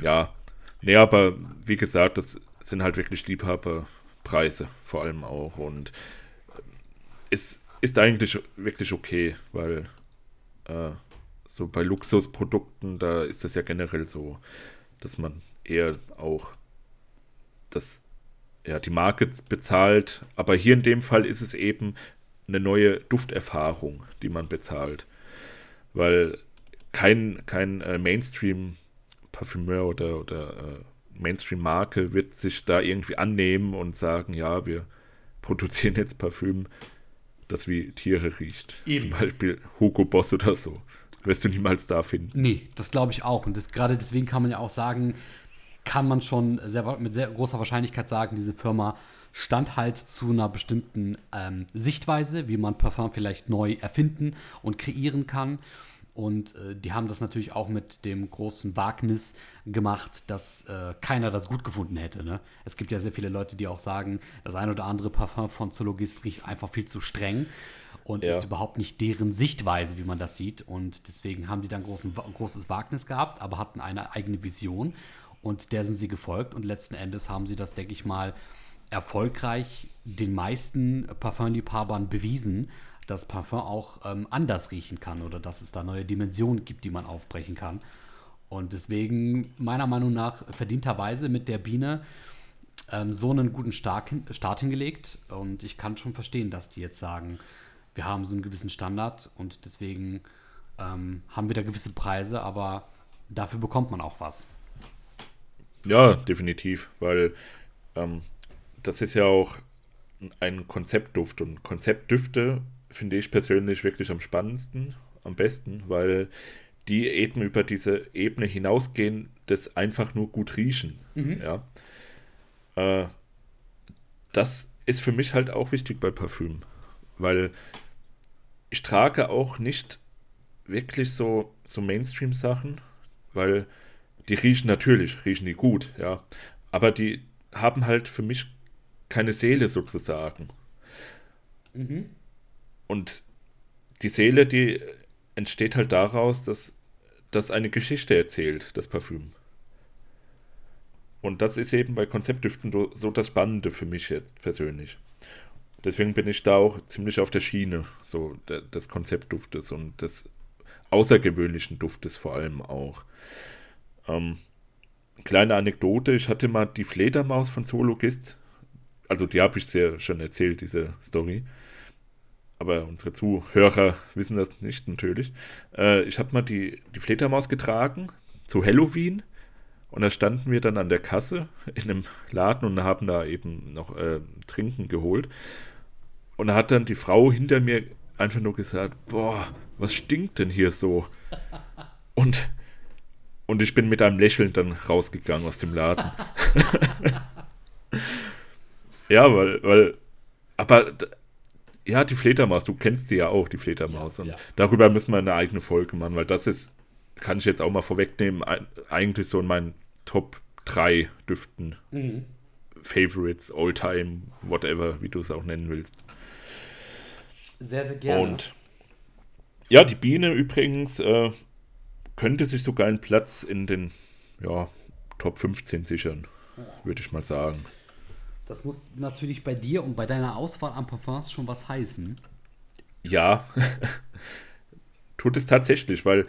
Ja. Nee, aber wie gesagt, das sind halt wirklich Liebhaberpreise vor allem auch. Und es ist eigentlich wirklich okay, weil äh, so bei Luxusprodukten, da ist das ja generell so, dass man eher auch das, ja, die Marke bezahlt. Aber hier in dem Fall ist es eben eine neue Dufterfahrung, die man bezahlt. Weil kein, kein äh, Mainstream-Parfümeur oder, oder äh, Mainstream-Marke wird sich da irgendwie annehmen und sagen, ja, wir produzieren jetzt Parfüm, das wie Tiere riecht. Eben. Zum Beispiel Hugo Boss oder so. Wirst du niemals da finden. Nee, das glaube ich auch. Und gerade deswegen kann man ja auch sagen, kann man schon sehr, mit sehr großer Wahrscheinlichkeit sagen, diese Firma stand halt zu einer bestimmten ähm, Sichtweise, wie man Parfum vielleicht neu erfinden und kreieren kann. Und äh, die haben das natürlich auch mit dem großen Wagnis gemacht, dass äh, keiner das gut gefunden hätte. Ne? Es gibt ja sehr viele Leute, die auch sagen, das ein oder andere Parfum von Zoologist riecht einfach viel zu streng und ja. ist überhaupt nicht deren Sichtweise, wie man das sieht. Und deswegen haben die dann großen, großes Wagnis gehabt, aber hatten eine eigene Vision und der sind sie gefolgt. Und letzten Endes haben sie das, denke ich mal, erfolgreich den meisten Parfumliebhabern bewiesen, dass Parfum auch ähm, anders riechen kann oder dass es da neue Dimensionen gibt, die man aufbrechen kann. Und deswegen, meiner Meinung nach, verdienterweise mit der Biene ähm, so einen guten Start, Start hingelegt. Und ich kann schon verstehen, dass die jetzt sagen, wir haben so einen gewissen Standard und deswegen ähm, haben wir da gewisse Preise, aber dafür bekommt man auch was. Ja, definitiv, weil ähm, das ist ja auch ein Konzeptduft und Konzeptdüfte finde ich persönlich wirklich am spannendsten, am besten, weil die eben über diese Ebene hinausgehen, das einfach nur gut riechen. Mhm. Ja. Äh, das ist für mich halt auch wichtig bei Parfüm, weil ich trage auch nicht wirklich so, so Mainstream-Sachen, weil die riechen natürlich, riechen die gut, ja. Aber die haben halt für mich keine Seele sozusagen. Mhm. Und die Seele, die entsteht halt daraus, dass das eine Geschichte erzählt, das Parfüm. Und das ist eben bei Konzeptdüften so das Spannende für mich jetzt persönlich. Deswegen bin ich da auch ziemlich auf der Schiene, so des Konzeptduftes und des außergewöhnlichen Duftes vor allem auch. Ähm, kleine Anekdote, ich hatte mal die Fledermaus von Zoologist, also die habe ich dir schon erzählt, diese Story aber unsere Zuhörer wissen das nicht natürlich. Äh, ich habe mal die, die Fledermaus getragen zu Halloween und da standen wir dann an der Kasse in einem Laden und haben da eben noch äh, Trinken geholt. Und da hat dann die Frau hinter mir einfach nur gesagt, boah, was stinkt denn hier so? Und, und ich bin mit einem Lächeln dann rausgegangen aus dem Laden. ja, weil, weil, aber ja, die Fledermaus, du kennst sie ja auch, die Fledermaus. Ja, und ja. darüber müssen wir eine eigene Folge machen, weil das ist, kann ich jetzt auch mal vorwegnehmen, eigentlich so in meinen Top 3 Düften. Mhm. Favorites, Oldtime, whatever, wie du es auch nennen willst. Sehr, sehr gerne. Und ja, die Biene übrigens äh, könnte sich sogar einen Platz in den ja, Top 15 sichern, würde ich mal sagen. Das muss natürlich bei dir und bei deiner Auswahl an Parfums schon was heißen. Ja, tut es tatsächlich, weil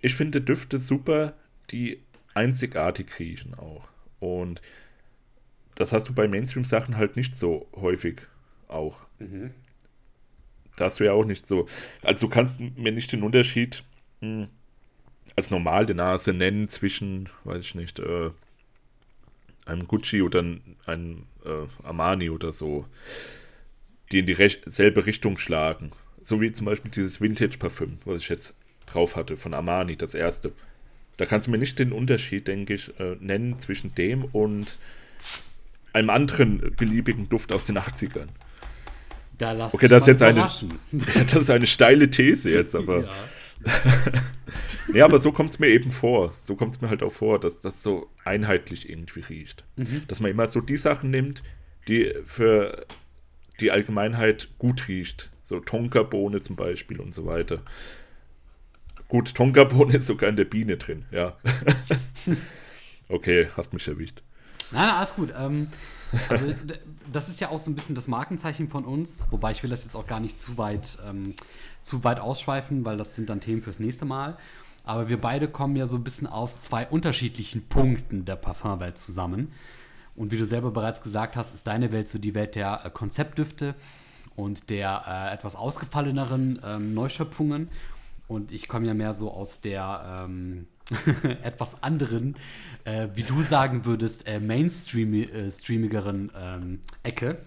ich finde Düfte super, die einzigartig riechen auch. Und das hast du bei Mainstream-Sachen halt nicht so häufig auch. Mhm. Da hast du ja auch nicht so. Also du kannst mir nicht den Unterschied mh, hm, als normal die Nase nennen zwischen, weiß ich nicht, äh, einem Gucci oder einem äh, Armani oder so, die in die selbe Richtung schlagen. So wie zum Beispiel dieses Vintage-Parfüm, was ich jetzt drauf hatte von Armani, das erste. Da kannst du mir nicht den Unterschied, denke ich, äh, nennen zwischen dem und einem anderen beliebigen Duft aus den 80ern. Da okay, das ist jetzt eine, das ist eine steile These jetzt, aber. Ja. ja, aber so kommt es mir eben vor. So kommt es mir halt auch vor, dass das so einheitlich irgendwie riecht. Mhm. Dass man immer so die Sachen nimmt, die für die Allgemeinheit gut riecht. So Tonkabohne zum Beispiel und so weiter. Gut, Tonkabohne ist sogar in der Biene drin, ja. okay, hast mich erwischt. Nein, nein, alles gut. Ähm, also, das ist ja auch so ein bisschen das Markenzeichen von uns, wobei ich will das jetzt auch gar nicht zu weit, ähm, zu weit ausschweifen, weil das sind dann Themen fürs nächste Mal. Aber wir beide kommen ja so ein bisschen aus zwei unterschiedlichen Punkten der Parfumwelt zusammen. Und wie du selber bereits gesagt hast, ist deine Welt so die Welt der äh, Konzeptdüfte und der äh, etwas ausgefalleneren ähm, Neuschöpfungen. Und ich komme ja mehr so aus der ähm, etwas anderen, äh, wie du sagen würdest, äh, mainstreamigeren äh, ähm, Ecke.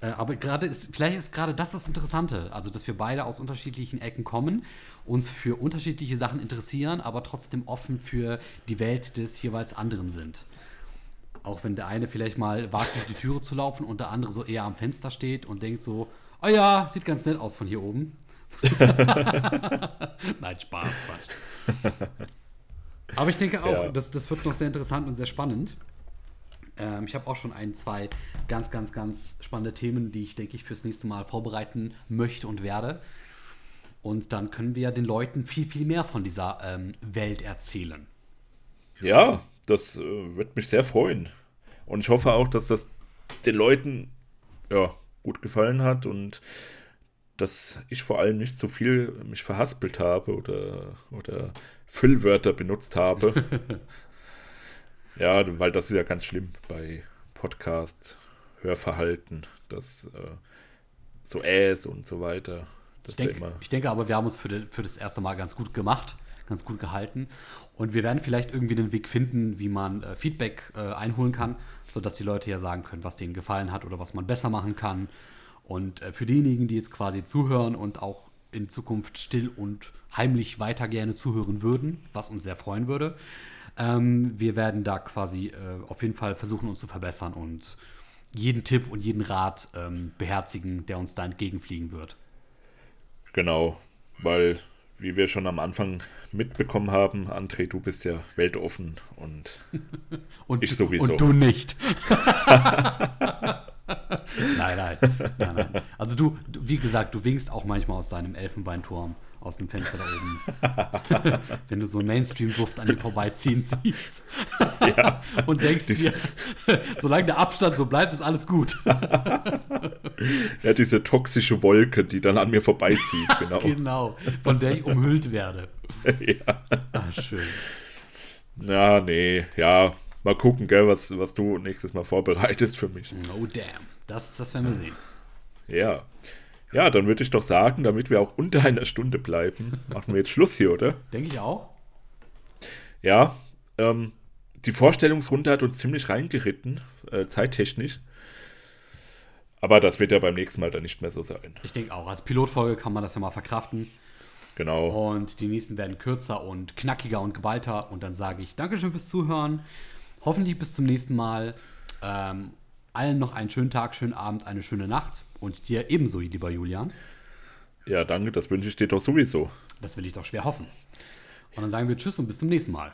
Äh, aber gerade ist, vielleicht ist gerade das das Interessante, also dass wir beide aus unterschiedlichen Ecken kommen, uns für unterschiedliche Sachen interessieren, aber trotzdem offen für die Welt des jeweils anderen sind. Auch wenn der eine vielleicht mal wagt, durch die Türe zu laufen und der andere so eher am Fenster steht und denkt so, oh ja, sieht ganz nett aus von hier oben. Nein, Spaß, Quatsch. Aber ich denke auch, ja. das, das wird noch sehr interessant und sehr spannend. Ähm, ich habe auch schon ein, zwei ganz, ganz, ganz spannende Themen, die ich, denke ich, fürs nächste Mal vorbereiten möchte und werde. Und dann können wir den Leuten viel, viel mehr von dieser ähm, Welt erzählen. Ja, das äh, wird mich sehr freuen. Und ich hoffe auch, dass das den Leuten ja, gut gefallen hat und dass ich vor allem nicht so viel mich verhaspelt habe oder, oder Füllwörter benutzt habe. ja, weil das ist ja ganz schlimm bei Podcast, Hörverhalten, das äh, so Äs und so weiter. Ich, denk, ich, denke aber, wir haben uns für, de, für das erste Mal ganz gut gemacht, ganz gut gehalten. Und wir werden vielleicht irgendwie den Weg finden, wie man äh, Feedback äh, einholen kann, sodass die Leute ja sagen können, was denen gefallen hat oder was man besser machen kann und äh, für diejenigen, die jetzt quasi zuhören und auch in Zukunft still und heimlich weiter gerne zuhören würden, was uns sehr freuen würde, ähm, wir werden da quasi äh, auf jeden Fall versuchen, uns zu verbessern und jeden Tipp und jeden Rat ähm, beherzigen, der uns da entgegenfliegen wird. Genau, weil, wie wir schon am Anfang mitbekommen haben, André, du bist ja weltoffen und, und ich sowieso. Und du nicht. nein, nein, nein, nein. Also du, du, wie gesagt, du winkst auch manchmal aus deinem Elfenbeinturm, aus dem Fenster da oben. Wenn du so einen Mainstream-Duft an dir vorbeiziehen siehst. Ja. Und denkst dir, solange der Abstand so bleibt, ist alles gut. ja, diese toxische Wolke, die dann an mir vorbeizieht, genau. genau, von der ich umhüllt werde. ja. Ah, schön. Ja, nee, ja, mal gucken, gell, was, was du nächstes Mal vorbereitest für mich. Oh damn, das, das werden wir sehen. Ja. Ja, dann würde ich doch sagen, damit wir auch unter einer Stunde bleiben, machen wir jetzt Schluss hier, oder? Denke ich auch. Ja, ähm, die Vorstellungsrunde hat uns ziemlich reingeritten, äh, zeittechnisch. Aber das wird ja beim nächsten Mal dann nicht mehr so sein. Ich denke auch. Als Pilotfolge kann man das ja mal verkraften. Genau. Und die nächsten werden kürzer und knackiger und geballter. Und dann sage ich Dankeschön fürs Zuhören. Hoffentlich bis zum nächsten Mal. Ähm, allen noch einen schönen Tag, schönen Abend, eine schöne Nacht. Und dir ebenso, lieber Julian. Ja, danke, das wünsche ich dir doch sowieso. Das will ich doch schwer hoffen. Und dann sagen wir Tschüss und bis zum nächsten Mal.